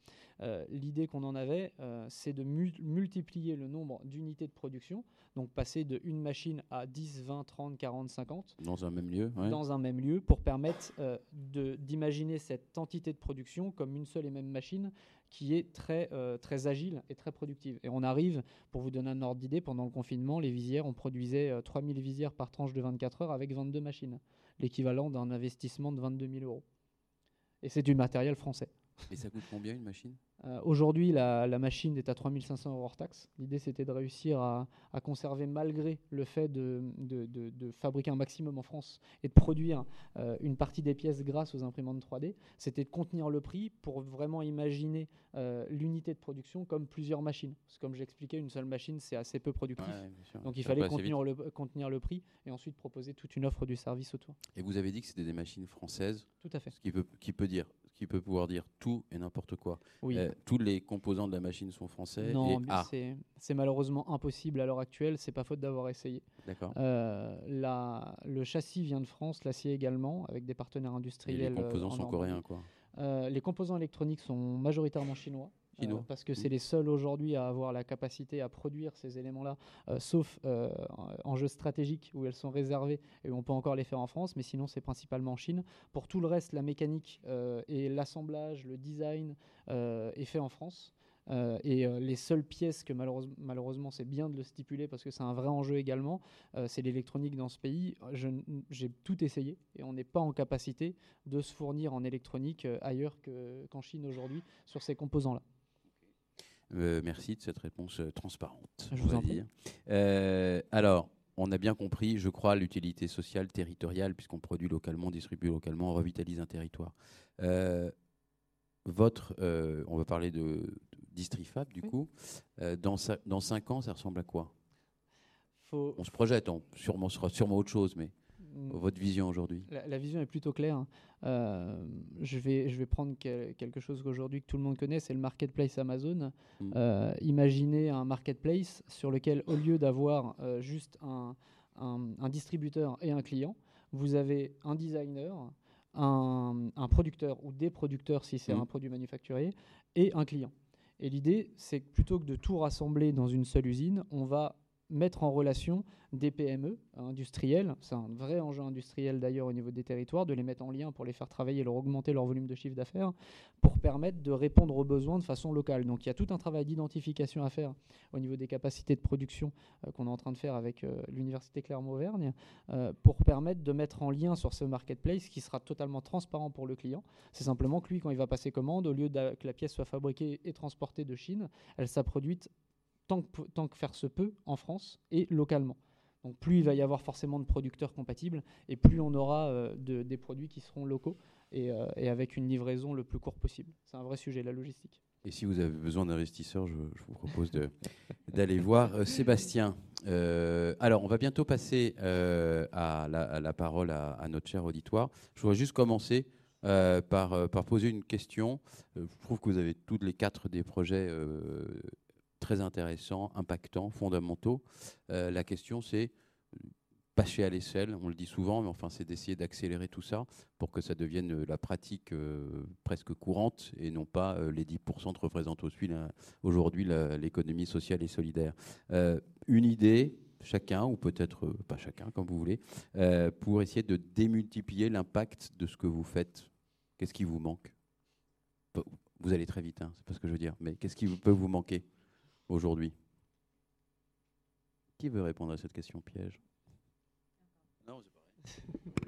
Euh, l'idée qu'on en avait, c'est de multiplier le nombre d'unités de production, donc passer de une machine à 10, 20, 30, 40, 50. Dans un même lieu. Dans un même lieu, pour permettre d'imaginer cette entité de production comme une seule et même machine qui est très, euh, très agile et très productive. Et on arrive, pour vous donner un ordre d'idée, pendant le confinement, les visières, on produisait 3000 euh, visières par tranche de 24 heures avec 22 machines, l'équivalent d'un investissement de 22 000 euros. Et c'est du matériel français. Et ça coûte combien une machine? Euh, Aujourd'hui, la, machine est à 3500 euros hors taxe. L'idée, c'était de réussir à, conserver, malgré le fait de, fabriquer un maximum en France et de produire euh, une partie des pièces grâce aux imprimantes 3D, c'était de contenir le prix pour vraiment imaginer euh, l'unité de production comme plusieurs machines. Parce que comme j'expliquais, une seule machine, c'est assez peu productif. Donc il fallait contenir le, contenir le, prix et ensuite proposer toute une offre du service autour. Et vous avez dit que c'était des machines françaises. Tout à fait. Ce qui peut, qui peut dire qui peut pouvoir dire tout et n'importe quoi. Oui. Euh, tous les composants de la machine sont français. Non, c'est malheureusement impossible à l'heure actuelle. C'est pas faute d'avoir essayé. D'accord. Euh, le châssis vient de France, l'acier également, avec des partenaires industriels. Et les composants euh, sont coréens, quoi. les composants électroniques sont majoritairement chinois. Euh, parce que c'est les seuls aujourd'hui à avoir la capacité à produire ces éléments-là, euh, sauf euh, en jeux stratégiques où elles sont réservées et où on peut encore les faire en France, mais sinon c'est principalement en Chine. Pour tout le reste, la mécanique et l'assemblage, le design est fait en France. et les seules pièces que malheureusement, c'est bien de le stipuler parce que c'est un vrai enjeu également, c'est l'électronique dans ce pays. J'ai tout essayé et on n'est pas en capacité de se fournir en électronique ailleurs qu'en Chine aujourd'hui sur ces composants-là. Euh, merci de cette réponse euh, transparente. Je vous en prie. Euh, alors, on a bien compris, je crois, l'utilité sociale territoriale, puisqu'on produit localement, distribue localement, on revitalise un territoire. votre, on va parler de, Distrifab, du coup. dans, dans cinq ans, ça ressemble à quoi? On se projette, on, sûrement, sera sûrement autre chose, mais. Votre vision aujourd'hui? La, vision est plutôt claire. Hein. Euh, je, vais, je vais prendre quelque chose qu'aujourd'hui que tout le monde connaît, c'est le marketplace Amazon. Mm. Euh, imaginez un marketplace sur lequel, au lieu d'avoir euh, juste un, un, distributeur et un client, vous avez un designer, un, producteur ou des producteurs si c'est mm. un produit manufacturier, et un client. Et l'idée, c'est que plutôt que de tout rassembler dans une seule usine, on va mettre en relation des PME industrielles, c'est un vrai enjeu industriel d'ailleurs au niveau des territoires, de les mettre en lien pour les faire travailler, leur augmenter leur volume de chiffre d'affaires, pour permettre de répondre aux besoins de façon locale. Donc il y a tout un travail d'identification à faire au niveau des capacités de production euh, qu'on est en train de faire avec euh, l'Université Clermont-Auvergne, euh, pour permettre de mettre en lien sur ce marketplace qui sera totalement transparent pour le client. C'est simplement que lui, quand il va passer commande, au lieu que la pièce soit fabriquée et transportée de Chine, elle sera produite tant que, faire se peut en France et localement. Donc plus il va y avoir forcément de producteurs compatibles et plus on aura euh, des produits qui seront locaux euh, et, avec une livraison le plus court possible. C'est un vrai sujet, la logistique. Et si vous avez besoin d'investisseurs, je, vous propose d'aller voir euh, Sébastien. alors, on va bientôt passer à la, parole à, notre cher auditoire. Je voudrais juste commencer par, par, poser une question. je trouve que vous avez toutes les quatre des projets très intéressants, impactants, fondamentaux. Euh, la question, c'est passer à l'aisselle, on le dit souvent, mais enfin, c'est d'essayer d'accélérer tout ça pour que ça devienne euh, la pratique euh, presque courante et non pas les 10% que représente aujourd'hui l'économie sociale et solidaire. une idée, chacun, ou peut-être pas chacun, comme vous voulez, pour essayer de démultiplier l'impact de ce que vous faites. Qu'est-ce qui vous manque? Vous allez très vite, hein, c'est pas ce que je veux dire, mais qu'est-ce qui peut vous manquer? Aujourd'hui? Qui veut répondre à cette question piège? Non, c'est pareil.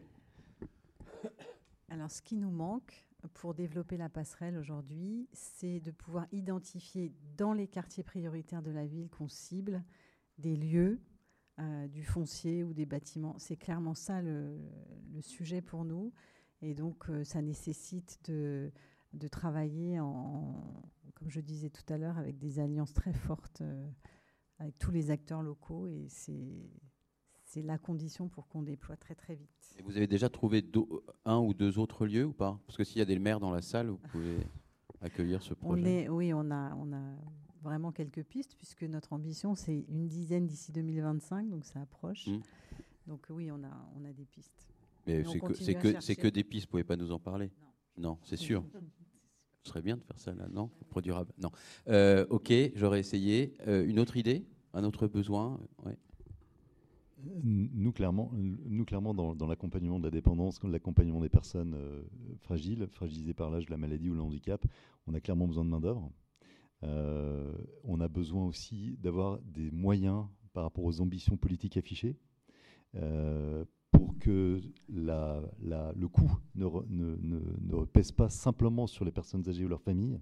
Alors, ce qui nous manque pour développer la passerelle aujourd'hui, c'est de pouvoir identifier dans les quartiers prioritaires de la ville qu'on cible des lieux, euh, du foncier ou des bâtiments. C'est clairement ça le, sujet pour nous. Et donc, euh, ça nécessite de, de travailler en, comme je disais tout à l'heure, avec des alliances très fortes euh, avec tous les acteurs locaux. Et c'est la condition pour qu'on déploie très très vite. Et vous avez déjà trouvé un ou deux autres lieux ou pas? Parce que s'il y a des maires dans la salle, vous pouvez accueillir ce projet. On est, oui, on a, on a vraiment quelques pistes puisque notre ambition c'est une dizaine d'ici 2025, donc ça approche. Mmh. Donc oui, on a, on a des pistes. Mais c'est que, que, que, des pistes, vous pouvez pas nous en parler? Non, non c'est sûr. Ce serait bien de faire ça là, non Produirable, non. Euh, ok, j'aurais essayé. Euh, une autre idée? Un autre besoin? Nous, clairement, nous, clairement dans, l'accompagnement de la dépendance, l'accompagnement des personnes euh, fragiles, fragilisées par l'âge la maladie ou le handicap, on a clairement besoin de main-d'œuvre. on a besoin aussi d'avoir des moyens par rapport aux ambitions politiques affichées pour que le coût ne, pèse pas simplement sur les personnes âgées ou leurs familles.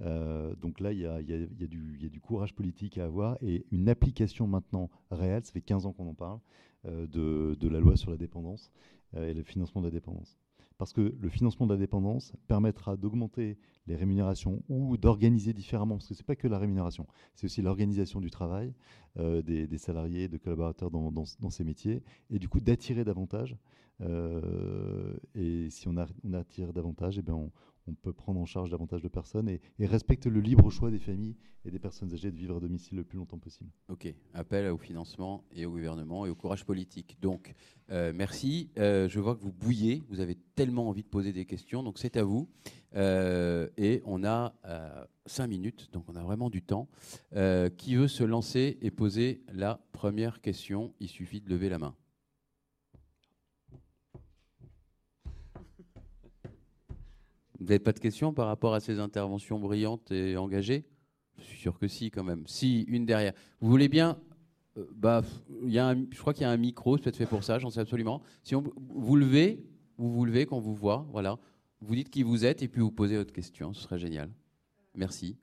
Euh, donc là, il y, a, du courage politique à avoir et une application maintenant réelle, ça fait 15 ans qu'on en parle, euh, de, la loi sur la dépendance euh, et le financement de la dépendance parce que le financement de la dépendance permettra d'augmenter les rémunérations ou d'organiser différemment, parce que ce n'est pas que la rémunération, c'est aussi l'organisation du travail euh, des, salariés, de collaborateurs dans, ces métiers, et du coup d'attirer davantage. Euh, et si on, attire davantage, eh bien on, on peut prendre en charge davantage de personnes et, respecte le libre choix des familles et des personnes âgées de vivre à domicile le plus longtemps possible. Ok, appel au financement et au gouvernement et au courage politique. Donc, euh, merci. Euh, je vois que vous bouillez, vous avez tellement envie de poser des questions, donc c'est à vous. Euh, et on a cinq minutes, donc on a vraiment du temps. qui veut se lancer et poser la première question? Il suffit de lever la main. Vous n'avez pas de questions par rapport à ces interventions brillantes et engagées? Je suis sûr que si, quand même. Si, une derrière. Vous voulez bien euh, bah, y a Je crois qu'il y a un micro, c'est peut-être fait pour ça, j'en sais absolument. Si on, vous levez, vous vous levez quand on vous voit, voilà. Vous dites qui vous êtes et puis vous posez votre question, ce serait génial. Merci.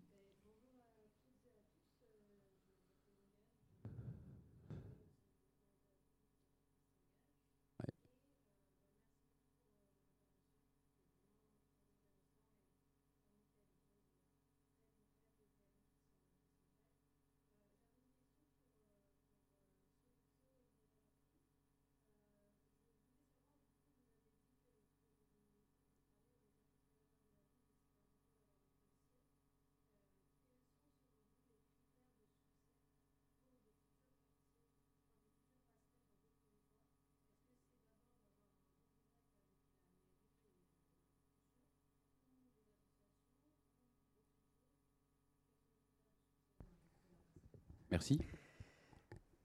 Merci.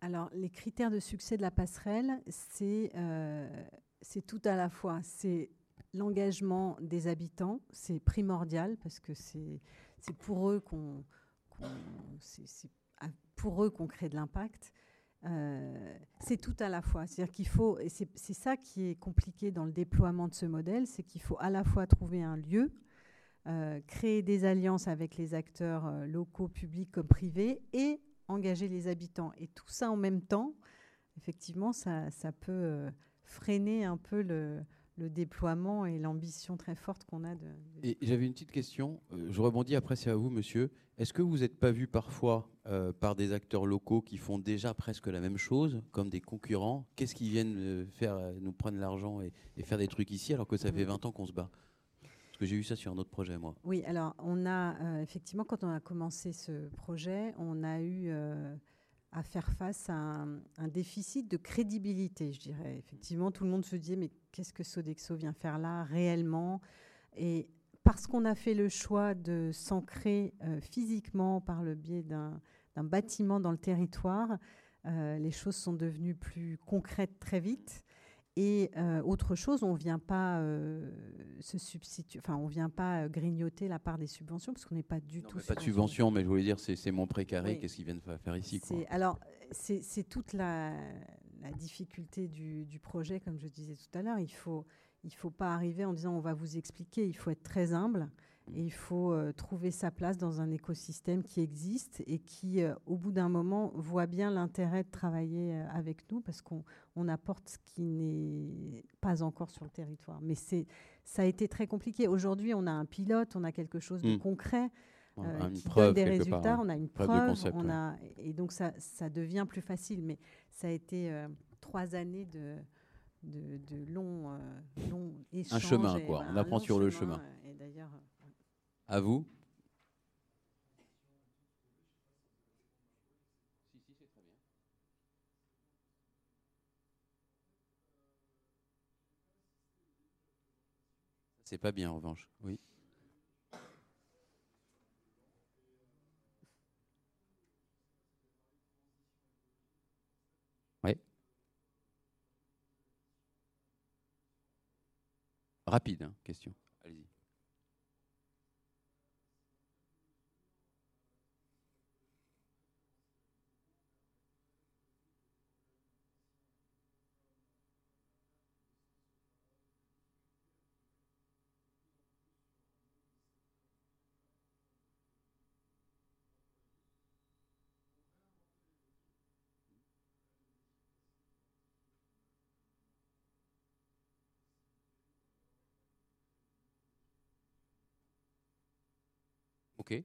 Alors, les critères de succès de la passerelle, c'est tout à la fois. C'est l'engagement des habitants, c'est primordial parce que c'est pour eux qu'on pour eux qu'on crée de l'impact. Euh, c'est tout à la fois. C'est-à-dire qu'il faut, et c'est ça qui est compliqué dans le déploiement de ce modèle, c'est qu'il faut à la fois trouver un lieu, euh, créer des alliances avec les acteurs euh, locaux, publics comme privés, et engager les habitants. Et tout ça en même temps, effectivement, ça, ça peut freiner un peu le, le déploiement et l'ambition très forte qu'on a de. Et j'avais une petite question. Euh, je rebondis après, c'est à vous, monsieur. Est-ce que vous n'êtes pas vu parfois euh, par des acteurs locaux qui font déjà presque la même chose, comme des concurrents? Qu'est-ce qu'ils viennent euh, faire, nous prendre l'argent et, faire des trucs ici, alors que ça fait 20 ans qu'on se bat? Que j'ai eu ça sur un autre projet, moi. Oui, alors on a effectivement, quand on a commencé ce projet, on a eu à faire face à un, déficit de crédibilité, je dirais. Effectivement, tout le monde se disait, mais qu'est-ce que Sodexo vient faire là réellement? Et parce qu'on a fait le choix de s'ancrer euh, physiquement par le biais d'un bâtiment dans le territoire, euh, les choses sont devenues plus concrètes très vite. Et euh, autre chose, on vient pas euh, se substituer, enfin, on vient pas euh, grignoter la part des subventions parce qu'on n'est pas du tout. Pas de subvention, mais je voulais dire, c'est mon précaré. Qu'est-ce qu'ils viennent faire ici Alors, c'est toute la, difficulté du, projet, comme je disais tout à l'heure. Il faut, il faut pas arriver en disant on va vous expliquer. Il faut être très humble il faut euh, trouver sa place dans un écosystème qui existe et qui, euh, au bout d'un moment, voit bien l'intérêt de travailler euh, avec nous parce qu'on apporte ce qui n'est pas encore sur le territoire. Mais ça a été très compliqué. Aujourd'hui, on a un pilote, on a quelque chose de hmm. concret. qui donne des résultats, hein. on a une preuve, on a, et donc ça, ça, devient plus facile. Mais ça a été trois années de, de, de longs, échanges. Un chemin, quoi. On apprend sur le chemin. Et d'ailleurs, à vous. C'est pas bien en revanche, oui. Oui. Rapide, hein, question. Okay.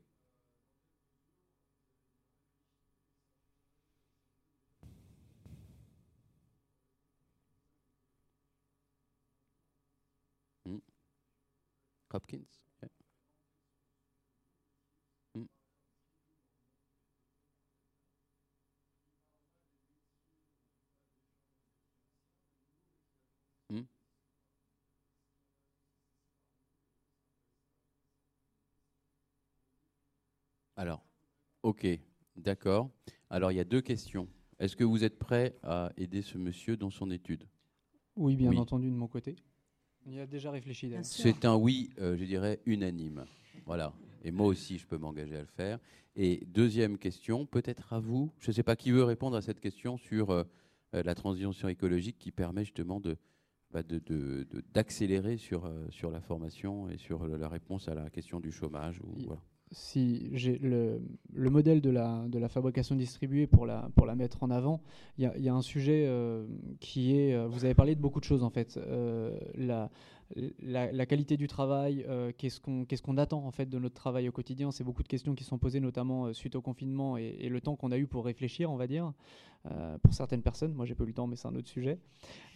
Hmm. Hopkins. Yeah. Ok, d'accord. Alors, il y a deux questions. Est-ce que vous êtes prêt à aider ce monsieur dans son étude? Oui, bien entendu, de mon côté. On y a déjà réfléchi. C'est un oui, euh, je dirais, unanime. Voilà. Et moi aussi, je peux m'engager à le faire. Et deuxième question, peut-être à vous. Je ne sais pas qui veut répondre à cette question sur euh, euh, la transition écologique qui permet justement de bah, d'accélérer sur, sur la formation et sur la réponse à la question du chômage. Ou, voilà si j'ai le, le, modèle de la, de la fabrication distribuée pour la, pour la mettre en avant, il y, a un sujet euh, qui est, euh, vous avez parlé de beaucoup de choses en fait, euh, la, la, qualité du travail, qu'est-ce qu'on attend en fait de notre travail au quotidien, c'est beaucoup de questions qui sont posées notamment suite au confinement et le temps qu'on a eu pour réfléchir, on va dire. Euh, pour certaines personnes. Moi, j'ai pas eu le temps, mais c'est un autre sujet.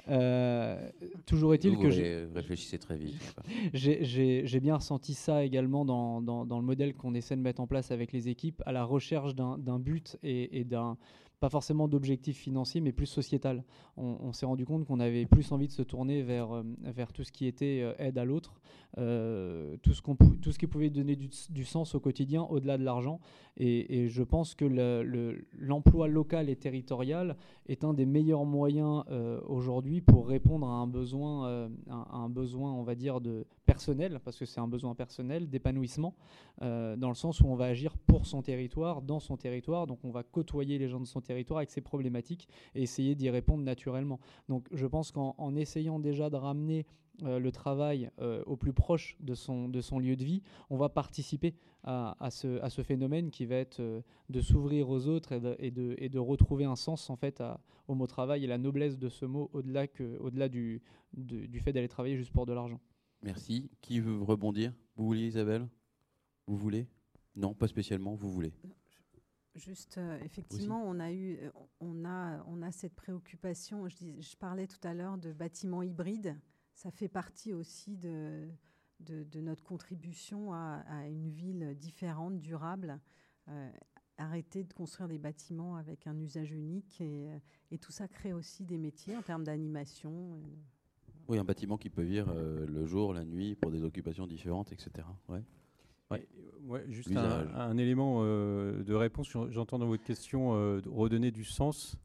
Euh, toujours est-il que j'ai réfléchissez très vite. j'ai bien ressenti ça également dans, dans, le modèle qu'on essaie de mettre en place avec les équipes, à la recherche d'un but et, et d'un pas forcément d'objectifs financiers, mais plus sociétal. On, s'est rendu compte qu'on avait plus envie de se tourner vers, euh, vers tout ce qui était aide à l'autre, euh, tout, ce tout ce qui pouvait donner du, sens au quotidien au-delà de l'argent. Et, je pense que l'emploi local et territorial est un des meilleurs moyens aujourd'hui pour répondre à un besoin, un besoin, on va dire, de personnel, parce que c'est un besoin personnel, d'épanouissement, dans le sens où on va agir pour son territoire, dans son territoire, donc on va côtoyer les gens de son territoire avec ses problématiques et essayer d'y répondre naturellement. Donc je pense qu'en essayant déjà de ramener euh, le travail euh, au plus proche de son, de son lieu de vie, on va participer à, à, ce, à ce, phénomène qui va être euh, de s'ouvrir aux autres et de, et, de, et de, retrouver un sens en fait à, au mot travail et la noblesse de ce mot au-delà au -delà du, du fait d'aller travailler juste pour de l'argent. Merci. Qui veut rebondir? Vous voulez Isabelle? Vous voulez? Non, pas spécialement, vous voulez Juste, euh, effectivement, on a eu, on a, on a cette préoccupation. Je, je parlais tout à l'heure de bâtiments hybrides. Ça fait partie aussi de, de, notre contribution à, une ville différente, durable. Euh, arrêter de construire des bâtiments avec un usage unique et, et tout ça crée aussi des métiers en termes d'animation. Oui, un bâtiment qui peut vivre le jour, la nuit, pour des occupations différentes, etc. Ouais. Ouais. juste un, élément euh, de réponse. J'entends dans votre question euh, redonner du sens.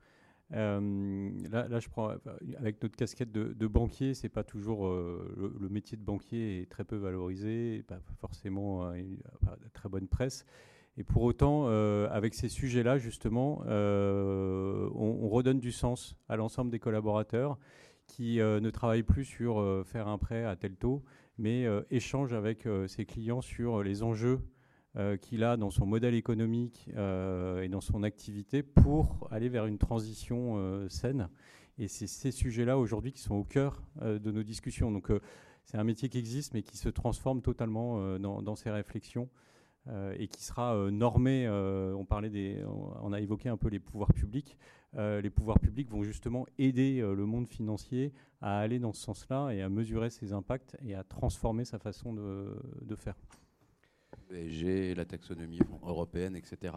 Euh, là, je prends avec notre casquette de, banquier, c'est pas toujours le, métier de banquier est très peu valorisé, pas forcément une, très bonne presse. Et pour autant, avec ces sujets-là, justement, on, on, redonne du sens à l'ensemble des collaborateurs qui ne travaillent plus sur faire un prêt à tel taux, mais euh, échange avec euh, ses clients sur les enjeux euh, qu'il a dans son modèle économique et dans son activité pour aller vers une transition saine. Et c'est ces sujets-là aujourd'hui qui sont au cœur de nos discussions. Donc c'est un métier qui existe mais qui se transforme totalement dans, dans, ses réflexions. et qui sera normé. on parlait des, on a évoqué un peu les pouvoirs publics. les pouvoirs publics vont justement aider le monde financier à aller dans ce sens-là et à mesurer ses impacts et à transformer sa façon de faire. PSG, la taxonomie européenne, etc.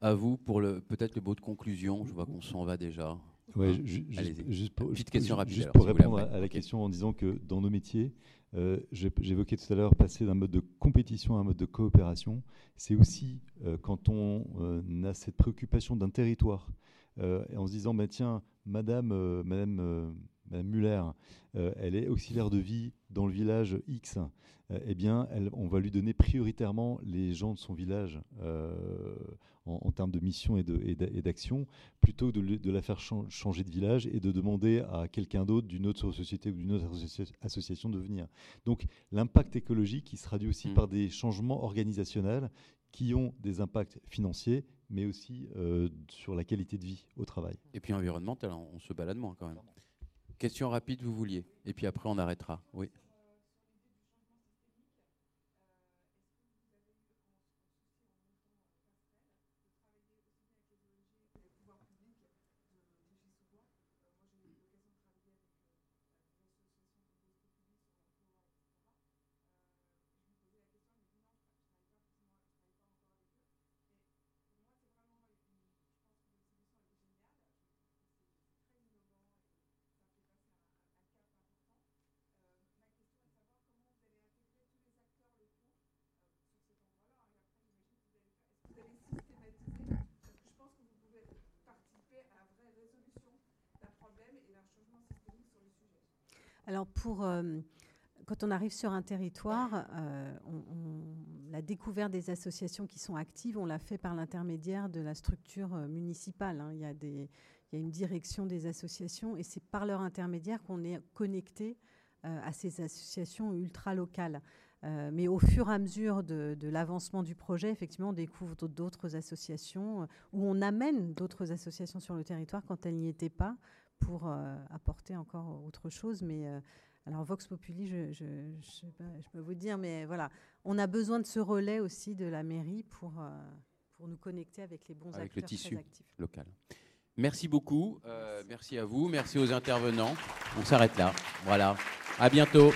À vous pour peut-être le mot de conclusion. Je vois qu'on s'en va déjà. Ouais, juste, pour, Petite question rapide. Juste pour répondre à, la question en disant que dans nos métiers, euh, j'évoquais tout à l'heure passer d'un mode de compétition à un mode de coopération. C'est aussi euh, quand on euh, a cette préoccupation d'un territoire et en se disant, bah, tiens, Madame, Madame Madame Muller, euh, elle est auxiliaire de vie dans le village X, euh, eh bien, on va lui donner prioritairement les gens de son village euh, en, termes de mission et d'action, plutôt que de, la faire changer de village et de demander à quelqu'un d'autre d'une autre société ou d'une autre association de venir. Donc, l'impact écologique, il se traduit aussi mmh. par des changements organisationnels qui ont des impacts financiers, mais aussi sur la qualité de vie au travail. Et puis environnemental, on se balade moins quand même. Question rapide, vous vouliez. Et puis après, on arrêtera. Oui. Alors, pour, euh, quand on arrive sur un territoire, euh, la découverte des associations qui sont actives, on l'a fait par l'intermédiaire de la structure euh, municipale. Hein. Il, y a une direction des associations et c'est par leur intermédiaire qu'on est connecté à ces associations ultra locales. mais au fur et à mesure de l'avancement du projet, effectivement, on découvre d'autres associations ou on amène d'autres associations sur le territoire quand elles n'y étaient pas pour euh, apporter encore autre chose. Mais euh, alors Vox Populi, je, je, je, peux vous dire, mais voilà, on a besoin de ce relais aussi de la mairie pour, euh, pour nous connecter avec les bons avec acteurs le tissu actifs. local. Merci beaucoup, merci à vous, merci aux intervenants. On s'arrête là. Voilà. À bientôt.